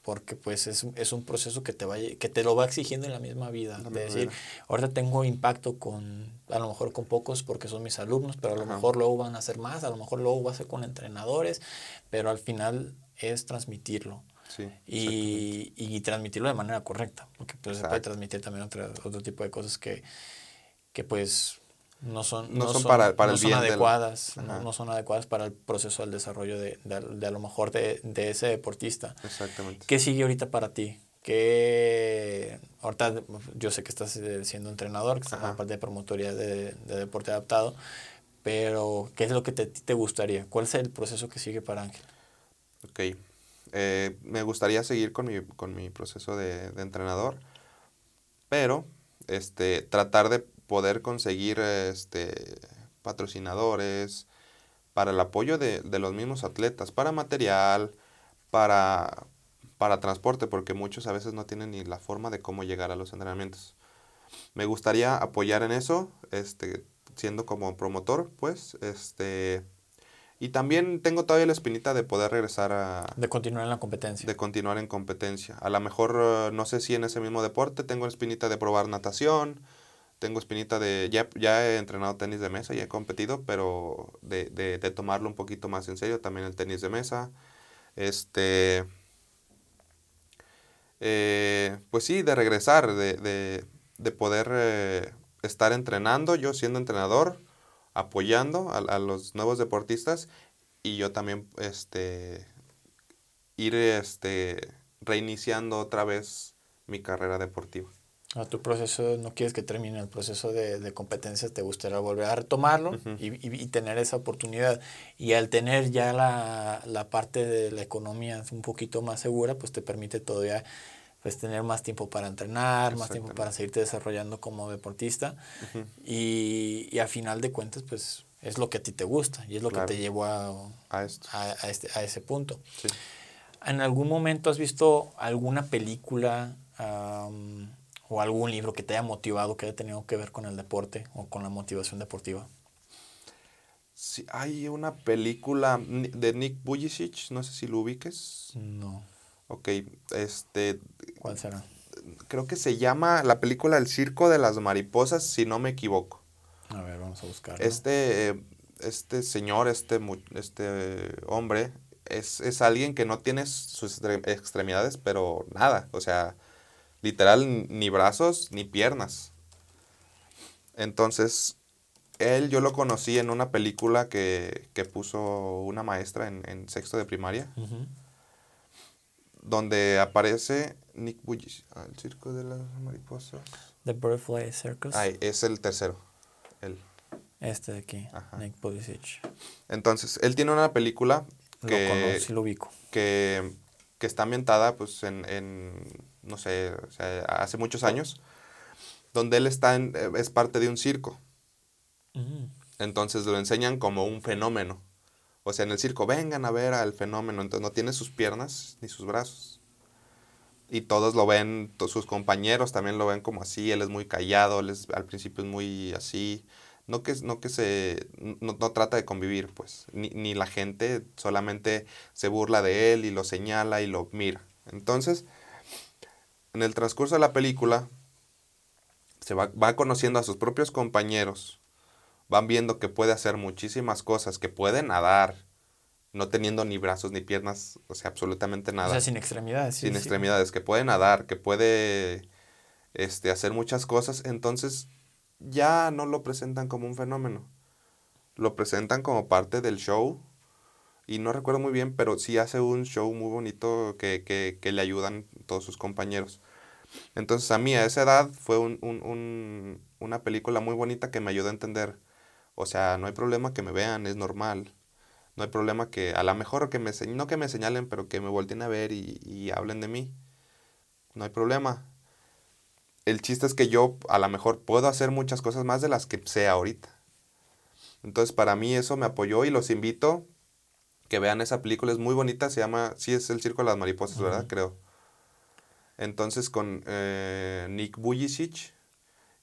porque pues es, es, un proceso que te, va, que te lo va exigiendo en la misma vida. de decir, ahorita tengo impacto con, a lo mejor con pocos porque son mis alumnos, pero a lo mejor luego van a hacer más, a lo mejor luego va a ser con entrenadores, pero al final es transmitirlo. Sí, y, y, transmitirlo de manera correcta, porque pues, se puede transmitir también otro, otro tipo de cosas que, que pues no son, no, son, para, para el bien adecuadas, no, son adecuadas para el proceso del desarrollo de, de, a lo mejor de, de, ese deportista. Exactamente. ¿Qué sigue ahorita para ti? ¿Qué, ahorita yo sé que estás eh, siendo entrenador, que estás en la parte de promotoría de, deporte adaptado, pero ¿qué es lo que te, te gustaría? ¿Cuál es el proceso que sigue para Ángel? Ok, eh, me gustaría seguir con mi, con mi proceso de, de entrenador, pero este, tratar de poder conseguir este, patrocinadores para el apoyo de, de los mismos atletas, para material, para, para transporte, porque muchos a veces no tienen ni la forma de cómo llegar a los entrenamientos. Me gustaría apoyar en eso, este, siendo como promotor, pues, este, y también tengo todavía la espinita de poder regresar a... De continuar en la competencia. De continuar en competencia. A lo mejor, no sé si en ese mismo deporte, tengo la espinita de probar natación, tengo espinita de, ya, ya he entrenado tenis de mesa y he competido, pero de, de, de, tomarlo un poquito más en serio, también el tenis de mesa. Este, eh, pues sí, de regresar, de, de, de poder eh, estar entrenando, yo siendo entrenador, apoyando a, a, los nuevos deportistas y yo también este, ir este, reiniciando otra vez mi carrera deportiva. A tu proceso, no quieres que termine el proceso de, de competencias, te gustaría volver a retomarlo y, y, y, tener esa oportunidad. Y al tener ya la, la, parte de la economía un poquito más segura, pues te permite todavía pues tener más tiempo para entrenar, más tiempo para seguirte desarrollando como deportista. Uh -huh. y, y a final de cuentas, pues es lo que a ti te gusta y es lo claro. que te llevó a, a, esto. a, a, este, a ese punto. Sí. ¿En algún momento has visto alguna película? Um, o algún libro que te haya motivado, que haya tenido que ver con el deporte o con la motivación deportiva? Sí, hay una película de Nick Bujicic, no sé si lo ubiques. No. Ok, este... ¿Cuál será? Creo que se llama la película El Circo de las Mariposas, si no me equivoco. A ver, vamos a buscar. Este, este señor, este, este hombre, es, es alguien que no tiene sus extremidades, pero nada, o sea, literal ni brazos ni piernas. Entonces, él yo lo conocí en una película que, que puso una maestra en, en sexto de primaria, donde aparece Nick Bullish, ah, el circo de las mariposas. The Butterfly Circus. Ay, es el tercero, él. Este de aquí, Nick Pulisic. Entonces, él tiene una película que... Lo conozco, lo ubico. Que, que está ambientada, pues, en, en no sé, o sea, hace muchos años, donde él está en, eh, es parte de un circo. Entonces lo enseñan como un fenómeno. O sea, en el circo, vengan a ver al fenómeno. Entonces no tiene sus piernas ni sus brazos. Y todos lo ven, sus compañeros también lo ven como así. Él es muy callado, él es, al principio es muy así no que, no que se, no, trata de convivir, pues, ni, ni, la gente solamente se burla de él y lo señala y lo mira. Entonces, en el transcurso de la película, se va, va conociendo a sus propios compañeros, van viendo que puede hacer muchísimas cosas, que puede nadar, no teniendo ni brazos ni piernas, o sea, absolutamente nada. O sea, sin extremidades. sin extremidades, que puede nadar, que puede este, hacer muchas cosas. Entonces, ya no lo presentan como un fenómeno. Lo presentan como parte del show. Y no recuerdo muy bien, pero sí hace un show muy bonito que, que, que le ayudan todos sus compañeros. Entonces a mí a esa edad fue un, un, una película muy bonita que me ayudó a entender. O sea, no hay problema que me vean, es normal. No hay problema que a lo mejor que me no que me señalen, pero que me volteen a ver y, y hablen de mí. No hay problema el chiste es que yo a lo mejor puedo hacer muchas cosas más de las que sé ahorita. Entonces para mí eso me apoyó y los invito que vean esa película, es muy bonita, se llama, sí es El Circo de las Mariposas, ¿verdad? Creo. Entonces con eh, Nick Bujicic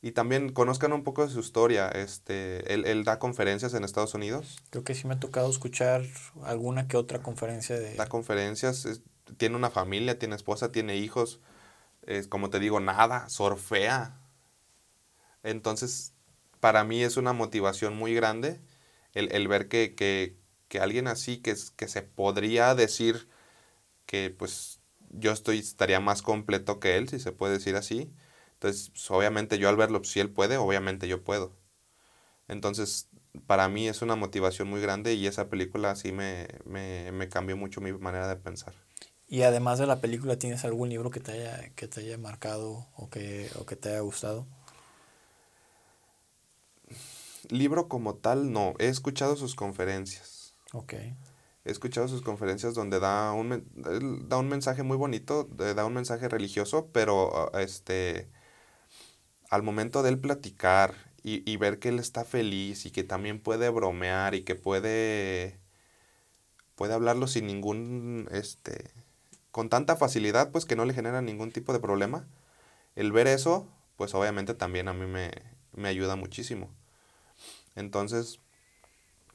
y también conozcan un poco de su historia. Este, él, él, da conferencias en Estados Unidos. Creo que sí me ha tocado escuchar alguna que otra conferencia de... Da conferencias, tiene una familia, tiene esposa, tiene hijos como te digo, nada, sorfea. Entonces, para mí es una motivación muy grande el, ver que, que, que, alguien así, que, que se podría decir que pues yo estoy, estaría más completo que él, si se puede decir así. Entonces, pues, obviamente yo al verlo, si él puede, obviamente yo puedo. Entonces, para mí es una motivación muy grande y esa película sí me, me, me cambió mucho mi manera de pensar. Y además de la película, ¿tienes algún libro que te haya, que te haya marcado o que, o que te haya gustado? Libro como tal, no. He escuchado sus conferencias. Ok. He escuchado sus conferencias donde da un, da un mensaje muy bonito, da un mensaje religioso, pero este al momento de él platicar y, y ver que él está feliz y que también puede bromear y que puede puede hablarlo sin ningún este con tanta facilidad, pues que no le genera ningún tipo de problema. El ver eso, pues obviamente también a mí me, me ayuda muchísimo. Entonces,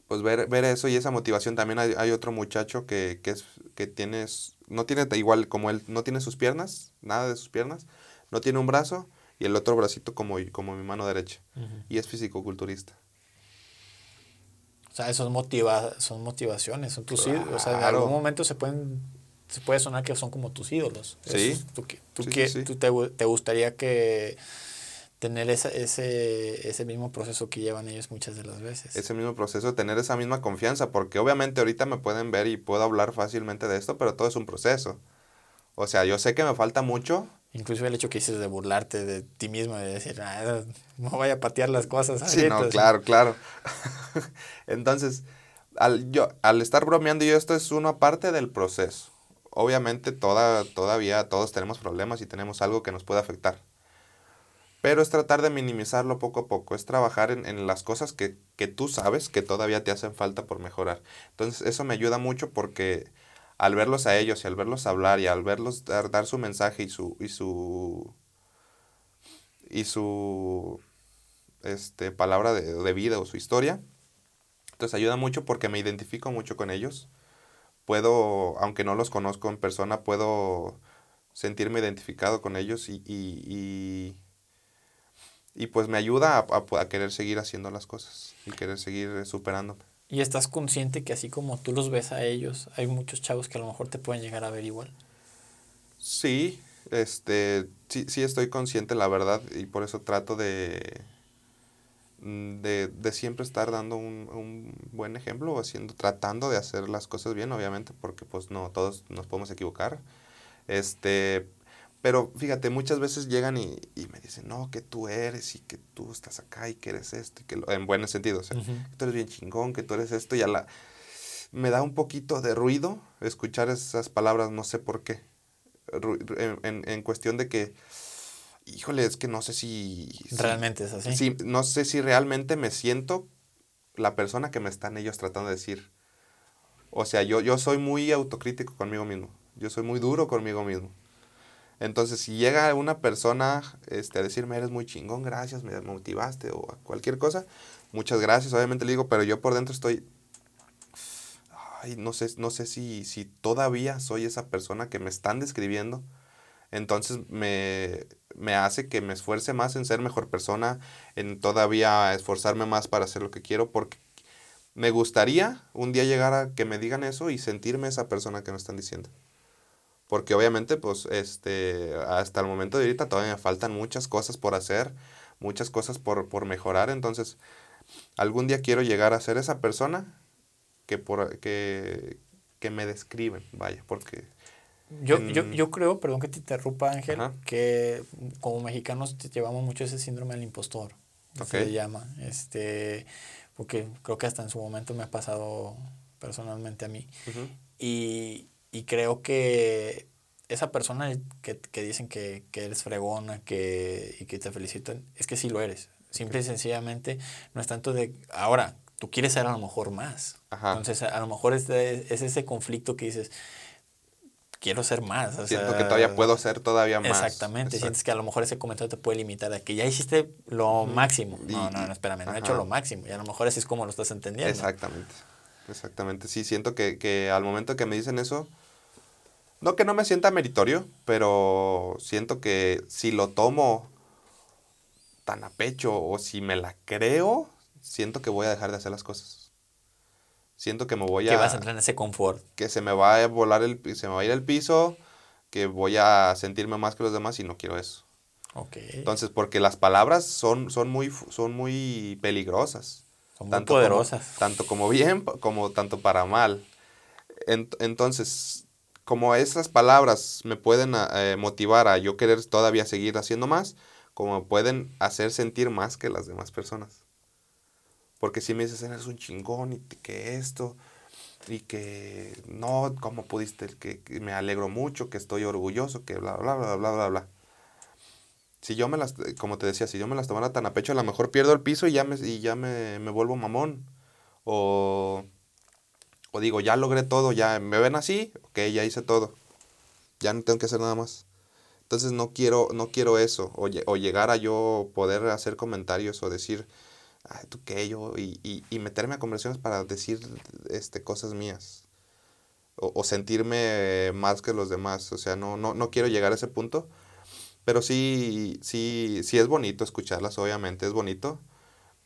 pues ver, ver, eso y esa motivación. También hay, hay otro muchacho que, que, es, que tienes, no tiene igual como él, no tiene sus piernas, nada de sus piernas, no tiene un brazo y el otro bracito como, como mi mano derecha. Y es fisicoculturista. O sea, eso motiva, son motivaciones, son tus O sea, en algún momento se pueden se puede sonar que son como tus ídolos. Sí. tú, tú, tú te, te, gustaría que tener esa, ese, ese mismo proceso que llevan ellos muchas de las veces. Ese mismo proceso, tener esa misma confianza, porque obviamente ahorita me pueden ver y puedo hablar fácilmente de esto, pero todo es un proceso. O sea, yo sé que me falta mucho. Incluso el hecho que dices de burlarte de ti mismo, de decir, ah, no vaya a patear las cosas. Sí, no, claro, claro. [laughs] Entonces, al, yo, al estar bromeando yo, esto es una parte del proceso obviamente toda, todavía todos tenemos problemas y tenemos algo que nos puede afectar. Pero es tratar de minimizarlo poco a poco, es trabajar en, las cosas que, tú sabes que todavía te hacen falta por mejorar. Entonces eso me ayuda mucho porque al verlos a ellos y al verlos hablar y al verlos dar, dar su mensaje y su, y su, y su este, palabra de, de vida o su historia, entonces ayuda mucho porque me identifico mucho con ellos puedo, aunque no los conozco en persona, puedo sentirme identificado con ellos y, y, y, pues me ayuda a, a, querer seguir haciendo las cosas y querer seguir superándome. Y estás consciente que así como tú los ves a ellos, hay muchos chavos que a lo mejor te pueden llegar a ver igual. Sí, este, sí, sí estoy consciente, la verdad, y por eso trato de, de, de siempre estar dando un, un, buen ejemplo, haciendo, tratando de hacer las cosas bien, obviamente, porque pues no, todos nos podemos equivocar. Este, pero fíjate, muchas veces llegan y, y, me dicen, no, que tú eres y que tú estás acá y que eres esto, y que lo, en buen sentido, o sea, que tú eres bien chingón, que tú eres esto, y a la... Me da un poquito de ruido escuchar esas palabras, no sé por qué. En, en, en cuestión de que, híjole, es que no sé si... Realmente es así. Sí, no sé si realmente me siento la persona que me están ellos tratando de decir. O sea, yo, yo soy muy autocrítico conmigo mismo. Yo soy muy duro conmigo mismo. Entonces, si llega una persona este, a decirme, eres muy chingón, gracias, me motivaste o cualquier cosa, muchas gracias, obviamente le digo, pero yo por dentro estoy, ay, no sé, no sé si, si todavía soy esa persona que me están describiendo. Entonces me, me hace que me esfuerce más en ser mejor persona, en todavía esforzarme más para hacer lo que quiero, porque me gustaría un día llegar a que me digan eso y sentirme esa persona que me están diciendo porque obviamente pues este hasta el momento de ahorita todavía me faltan muchas cosas por hacer, muchas cosas por, por mejorar, entonces algún día quiero llegar a ser esa persona que por que, que me describen, vaya, porque yo, en... yo, yo creo, perdón que te interrumpa Ángel, Ajá. que como mexicanos llevamos mucho ese síndrome del impostor, okay. se llama, este, porque creo que hasta en su momento me ha pasado personalmente a mí. Uh -huh. Y, y creo que esa persona que, que dicen que, que, eres fregona que, y que te felicitan, es que sí lo eres. Simple y sencillamente no es tanto de, ahora, tú quieres ser a lo mejor más. Ajá. Entonces, a lo mejor es, es, ese conflicto que dices, quiero ser más. O Siento sea, que todavía puedo ser todavía más. Exactamente. Exacto. Sientes que a lo mejor ese comentario te puede limitar a que ya hiciste lo máximo. No, no, no, espérame, no he hecho lo máximo. Y a lo mejor así es como lo estás entendiendo. Exactamente. Exactamente. Sí, siento que, que al momento que me dicen eso, no que no me sienta meritorio, pero siento que si lo tomo tan a pecho o si me la creo, siento que voy a dejar de hacer las cosas. Siento que me voy a... Que vas a entrar en ese confort. Que se me va a volar el... Se me va a ir el piso, que voy a sentirme más que los demás y no quiero eso. Ok. Entonces, porque las palabras son, son, muy, son muy peligrosas. Son muy tanto poderosas. Como, tanto como bien, como tanto para mal. Entonces, como esas palabras me pueden eh, motivar a yo querer todavía seguir haciendo más, como pueden hacer sentir más que las demás personas. Porque si me dices, eres un chingón y que esto, y que no, ¿cómo pudiste? Que, que, me alegro mucho, que estoy orgulloso, que bla, bla, bla, bla, bla, bla. Si yo me las, como te decía, si yo me las tomara tan a pecho, a lo mejor pierdo el piso y ya me, y ya me, me vuelvo mamón. O o digo, ya logré todo, ya me ven así, ok, ya hice todo. Ya no tengo que hacer nada más. Entonces no quiero, no quiero eso, o, o llegar a yo poder hacer comentarios o decir, ay, tú qué, yo, y, y, y, meterme a conversaciones para decir este, cosas mías. O, o, sentirme más que los demás. O sea, no, no, no quiero llegar a ese punto. Pero sí, sí, sí es bonito escucharlas, obviamente es bonito.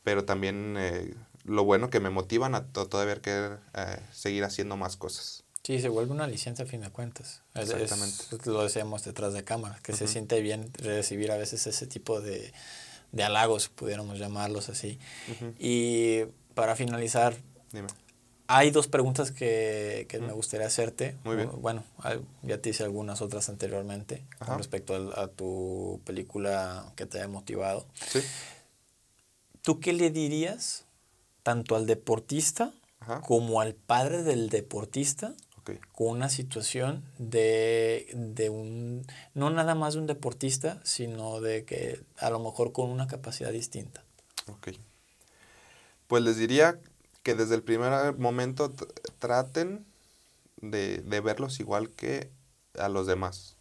Pero también eh, lo bueno que me motivan a todavía querer eh, seguir haciendo más cosas. Sí, se vuelve una licencia a fin de cuentas. Exactamente. Es, lo decíamos detrás de cámara, que uh -huh. se siente bien recibir a veces ese tipo de, de halagos, pudiéramos llamarlos así. Uh -huh. Y para finalizar, Dime. Hay dos preguntas que, que me gustaría hacerte. Muy bien. Bueno, ya te hice algunas otras anteriormente Ajá. con respecto a, a, tu película que te haya motivado. Sí. ¿Tú qué le dirías tanto al deportista Ajá. como al padre del deportista okay. con una situación de, de, un, no nada más de un deportista, sino de que a lo mejor con una capacidad distinta. Ok. Pues les diría que desde el primer momento traten de, de, verlos igual que a los demás.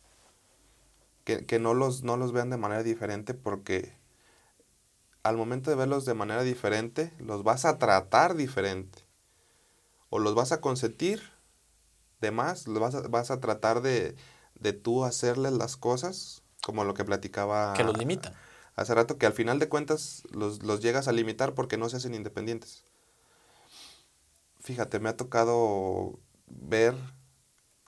Que, que no, los, no los vean de manera diferente porque al momento de verlos de manera diferente, los vas a tratar diferente. O los vas a consentir de más, los vas a, vas a tratar de, de tú hacerles las cosas, como lo que platicaba. Que los limitan. Hace rato que al final de cuentas los, los llegas a limitar porque no se hacen independientes. Fíjate, me ha tocado ver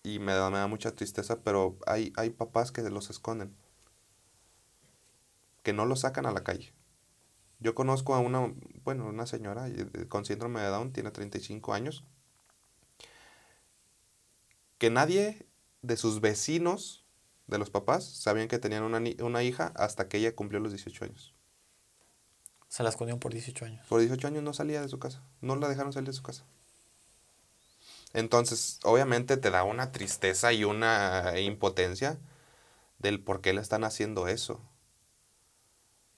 y me da, me da mucha tristeza, pero hay, hay papás que los esconden, que no los sacan a la calle. Yo conozco a una, bueno, una señora eh, con síndrome de Down, tiene 35 años, que nadie de sus vecinos, de los papás, sabían que tenían una, una hija hasta que ella cumplió los 18 años. Se la escondieron por 18 años. Por 18 años no salía de su casa, no la dejaron salir de su casa. Entonces, obviamente te da una tristeza y una impotencia del por qué le están haciendo eso.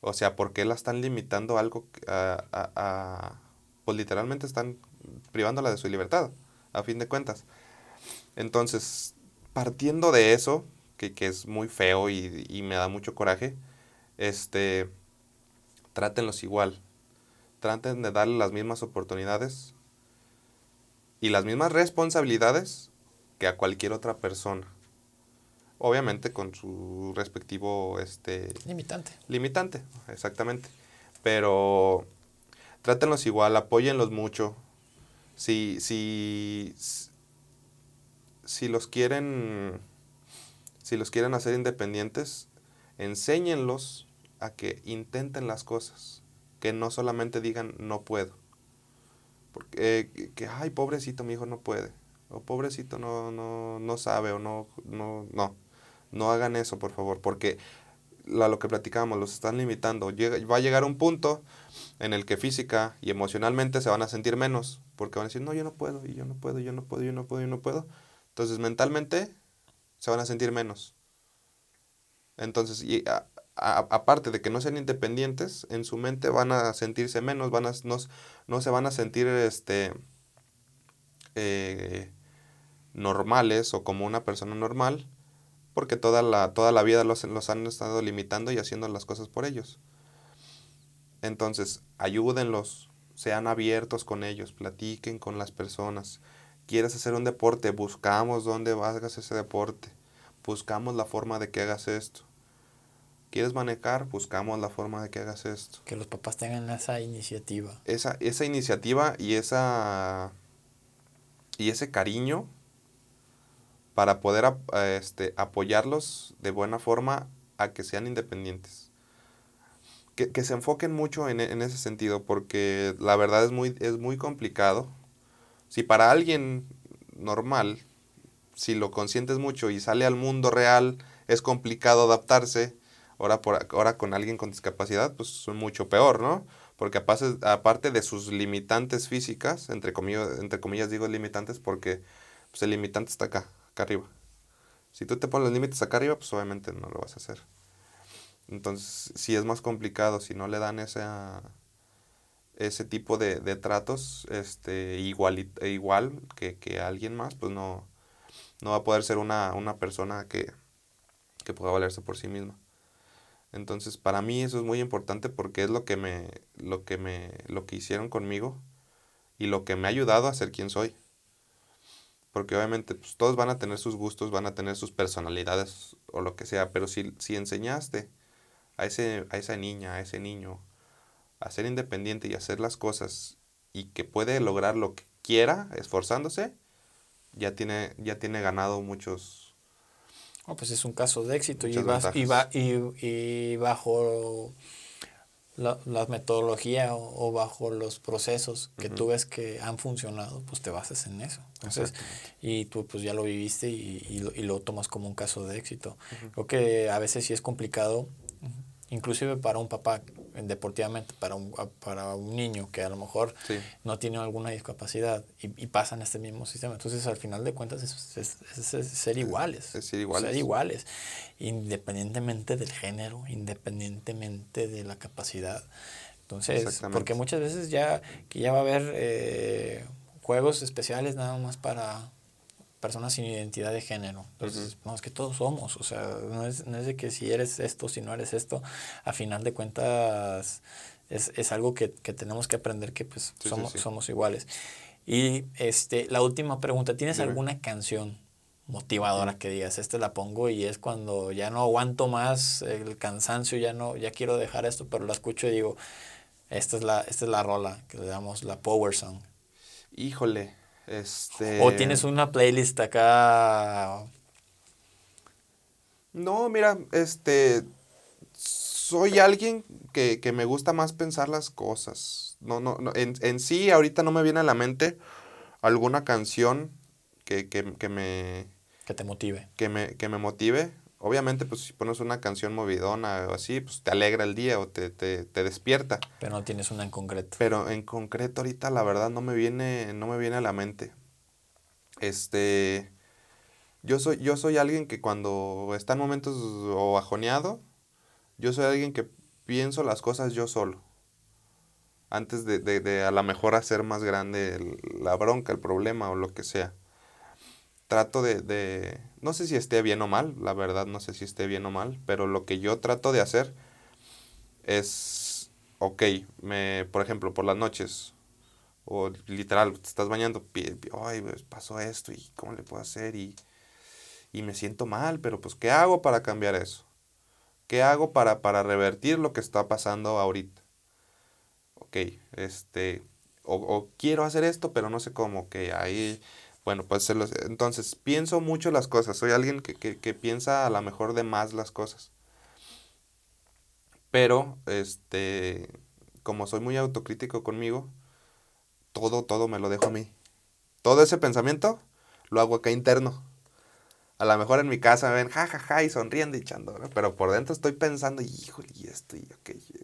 O sea, por qué la están limitando algo a, a, pues literalmente están privándola de su libertad, a fin de cuentas. Entonces, partiendo de eso, que, que es muy feo y, y, me da mucho coraje, este, trátenlos igual. Traten de darle las mismas oportunidades y las mismas responsabilidades que a cualquier otra persona. Obviamente con su respectivo este limitante. Limitante, exactamente. Pero trátenlos igual, apóyenlos mucho. Si si si los quieren si los quieren hacer independientes, enséñenlos a que intenten las cosas, que no solamente digan no puedo. Porque, eh, que, ay, pobrecito, mi hijo no puede. O pobrecito no, no, no sabe o no, no, no. No hagan eso, por favor, porque la, lo que platicábamos, los están limitando. va a llegar un punto en el que física y emocionalmente se van a sentir menos, porque van a decir, no, yo no puedo, y yo no puedo, yo no puedo, yo no puedo, yo no puedo. Entonces, mentalmente se van a sentir menos. Entonces, y aparte de que no sean independientes, en su mente van a sentirse menos, van a, no, no se van a sentir este, eh, normales o como una persona normal, porque toda la, toda la vida los, los han estado limitando y haciendo las cosas por ellos. Entonces, ayúdenlos, sean abiertos con ellos, platiquen con las personas. ¿Quieres hacer un deporte? Buscamos dónde hagas ese deporte. Buscamos la forma de que hagas esto ¿Quieres manejar? Buscamos la forma de que hagas esto. Que los papás tengan esa iniciativa. Esa, esa iniciativa y esa y ese cariño para poder este, apoyarlos de buena forma a que sean independientes. Que, que se enfoquen mucho en, en, ese sentido, porque la verdad es muy, es muy complicado. Si para alguien normal, si lo consientes mucho y sale al mundo real, es complicado adaptarse, Ahora, por, ahora con alguien con discapacidad, pues son mucho peor, ¿no? Porque aparte, de sus limitantes físicas, entre comillas, entre comillas digo limitantes porque pues el limitante está acá, acá arriba. Si tú te pones los límites acá arriba, pues obviamente no lo vas a hacer. Entonces, si es más complicado, si no le dan esa, ese tipo de, de tratos este, igual, igual que, que alguien más, pues no, no va a poder ser una, una persona que, que pueda valerse por sí misma. Entonces, para mí eso es muy importante porque es lo que me lo que me lo que hicieron conmigo y lo que me ha ayudado a ser quien soy. Porque obviamente pues, todos van a tener sus gustos, van a tener sus personalidades o lo que sea, pero si, si enseñaste a, ese, a esa niña, a ese niño, a ser independiente y hacer las cosas y que puede lograr lo que quiera esforzándose, ya tiene, ya tiene ganado muchos, pues es un caso de éxito y, y, bajo la, metodología o, bajo los procesos que tú ves que han funcionado, pues te basas en eso. Entonces, y tú pues ya lo viviste y, lo, y, lo, tomas como un caso de éxito. Creo que a veces sí es complicado, inclusive para un papá deportivamente para un, para un niño que a lo mejor no tiene alguna discapacidad y, y en este mismo sistema. Entonces, al final de cuentas, es, ser iguales. Es ser iguales. Ser iguales, independientemente del género, independientemente de la capacidad. Entonces, porque muchas veces ya, que ya va a haber eh, juegos especiales nada más para personas sin identidad de género. Entonces, no, es que todos somos, o sea, no es, no es de que si eres esto, si no eres esto, a final de cuentas es, es algo que, que, tenemos que aprender que pues somos, somos iguales. Y este, la última pregunta, ¿tienes alguna canción motivadora que digas, este la pongo y es cuando ya no aguanto más el cansancio, ya no, ya quiero dejar esto, pero la escucho y digo, esta es la, esta es la rola que le damos la power song. Híjole, este... ¿O tienes una playlist acá? No, mira, este... Soy alguien que, me gusta más pensar las cosas. No, no, en, en, sí, ahorita no me viene a la mente alguna canción que, que, que me... Que te motive. Que me, que me motive obviamente, pues si pones una canción movidona o así, pues te alegra el día o te, te, te, despierta. Pero no tienes una en concreto. Pero en concreto ahorita la verdad no me viene, no me viene a la mente. Este, yo soy, yo soy alguien que cuando está en momentos o bajoneado, yo soy alguien que pienso las cosas yo solo. Antes de, de, de a lo mejor hacer más grande la bronca, el problema o lo que sea trato de, no sé si esté bien o mal, la verdad no sé si esté bien o mal, pero lo que yo trato de hacer es, ok, me, por ejemplo, por las noches, o literal, te estás bañando, ay, pues, pasó esto y cómo le puedo hacer y, y me siento mal, pero pues, ¿qué hago para cambiar eso? ¿Qué hago para, para revertir lo que está pasando ahorita? Ok, este, o, o quiero hacer esto, pero no sé cómo, que ahí bueno, pues entonces pienso mucho las cosas. Soy alguien que, que, piensa a lo mejor de más las cosas. Pero, este, como soy muy autocrítico conmigo, todo, todo me lo dejo a mí. Todo ese pensamiento lo hago acá interno. A lo mejor en mi casa me ven jajaja ja, ja, y sonriendo y echando, pero por dentro estoy pensando, híjole, y esto, y aquello.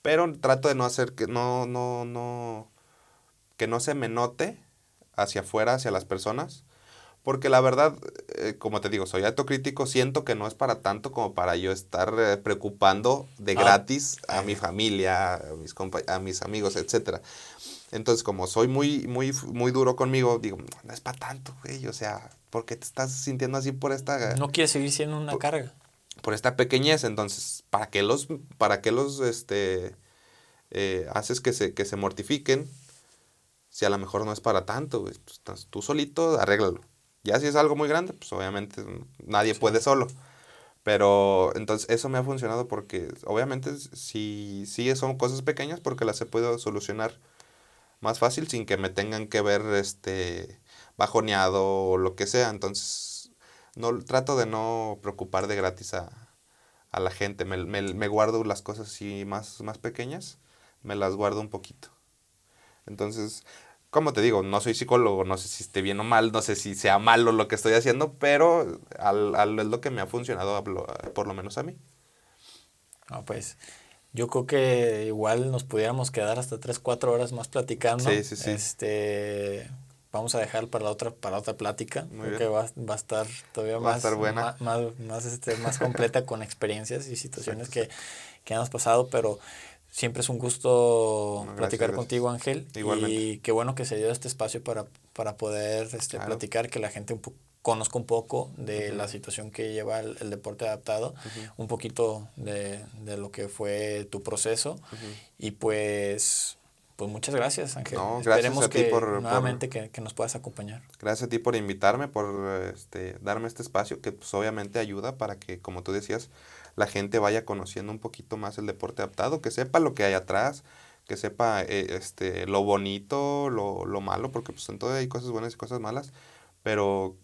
Pero trato de no hacer que no, no, no, que no se me note hacia afuera, hacia las personas. Porque la verdad, eh, como te digo, soy autocrítico, siento que no es para tanto como para yo estar eh, preocupando de ah. gratis a mi familia, a mis, a mis amigos, etc. Entonces, como soy muy, muy, muy duro conmigo, digo, no es para tanto, güey. O sea, ¿por qué te estás sintiendo así por esta... No quieres seguir siendo una carga. Por esta pequeñez, entonces, ¿para qué los, para qué los, este, eh, haces que se, que se mortifiquen? Si a lo mejor no es para tanto, pues, tú solito, arréglalo. Ya si es algo muy grande, pues obviamente nadie puede solo. Pero entonces eso me ha funcionado porque obviamente si, si son cosas pequeñas porque las he podido solucionar más fácil sin que me tengan que ver este bajoneado o lo que sea. Entonces no trato de no preocupar de gratis a, la gente. Me, me, guardo las cosas así más, más pequeñas, me las guardo un poquito. Entonces, como te digo, no soy psicólogo, no sé si esté bien o mal, no sé si sea malo lo que estoy haciendo, pero al, es lo que me ha funcionado, por lo menos a mí. Ah, pues yo creo que igual nos pudiéramos quedar hasta 3, 4 horas más platicando. Sí, sí, sí. Este, vamos a dejar para la otra, para otra plática. Creo que va, va, a estar todavía más, buena. más, más, este, más [laughs] completa con experiencias y situaciones que, que hemos pasado, pero Siempre es un gusto platicar contigo, Ángel. Y qué bueno que se dio este espacio para, para poder este, platicar, que la gente conozca un poco de la situación que lleva el, deporte adaptado, un poquito de, de, lo que fue tu proceso. Y pues, pues muchas gracias, Ángel. No, Esperemos que nuevamente que, que, nos puedas acompañar. Gracias a ti por invitarme, por este, darme este espacio que pues obviamente ayuda para que, como tú decías, la gente vaya conociendo un poquito más el deporte adaptado, que sepa lo que hay atrás, que sepa eh, este, lo bonito, lo, lo, malo, porque pues en todo hay cosas buenas y cosas malas, pero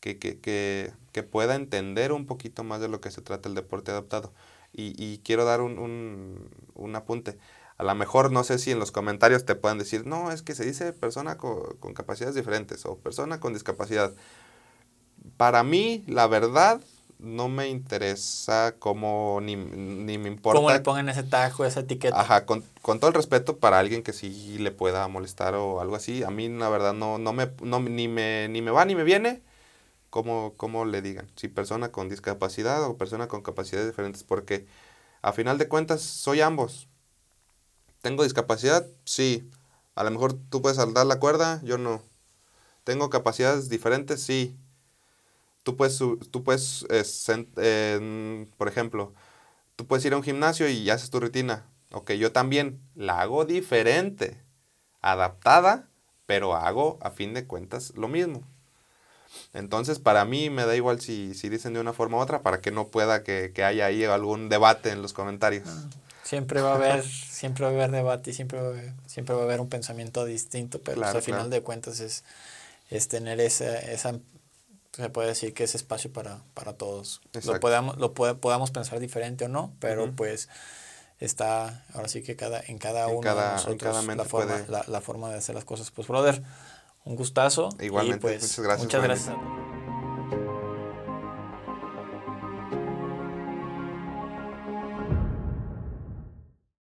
que, que, que, que, pueda entender un poquito más de lo que se trata el deporte adaptado. Y, y quiero dar un, un, un, apunte. A lo mejor no sé si en los comentarios te puedan decir, no, es que se dice persona con, con capacidades diferentes o persona con discapacidad. Para mí, la verdad, no me interesa cómo, ni, ni me importa. Cómo le pongan ese tajo, esa etiqueta. Ajá, con, con, todo el respeto para alguien que sí le pueda molestar o algo así. A mí, la verdad, no, no me, no, ni, me, ni me va ni me viene como, como le digan. Si persona con discapacidad o persona con capacidades diferentes. Porque a final de cuentas, soy ambos. ¿Tengo discapacidad? Sí. A lo mejor tú puedes saltar la cuerda, yo no. ¿Tengo capacidades diferentes? Sí tú puedes, tú puedes por ejemplo, tú puedes ir a un gimnasio y haces tu rutina. Ok, yo también la hago diferente, adaptada, pero hago a fin de cuentas lo mismo. Entonces, para mí me da igual si, si dicen de una forma u otra, para que no pueda que, que haya ahí algún debate en los comentarios. Ah, Siempre va a haber, siempre va a haber debate y siempre va a haber, siempre va a haber un pensamiento distinto, pero pues, al final de cuentas es, es tener esa, esa, se puede decir que ese espacio para, para todos. Lo podamos, lo podamos pensar diferente o no, pero pues está ahora sí que cada en cada uno de nosotros la forma, la, la, forma de hacer las cosas. Pues brother, un gustazo. Igualmente, pues, muchas gracias. Muchas gracias.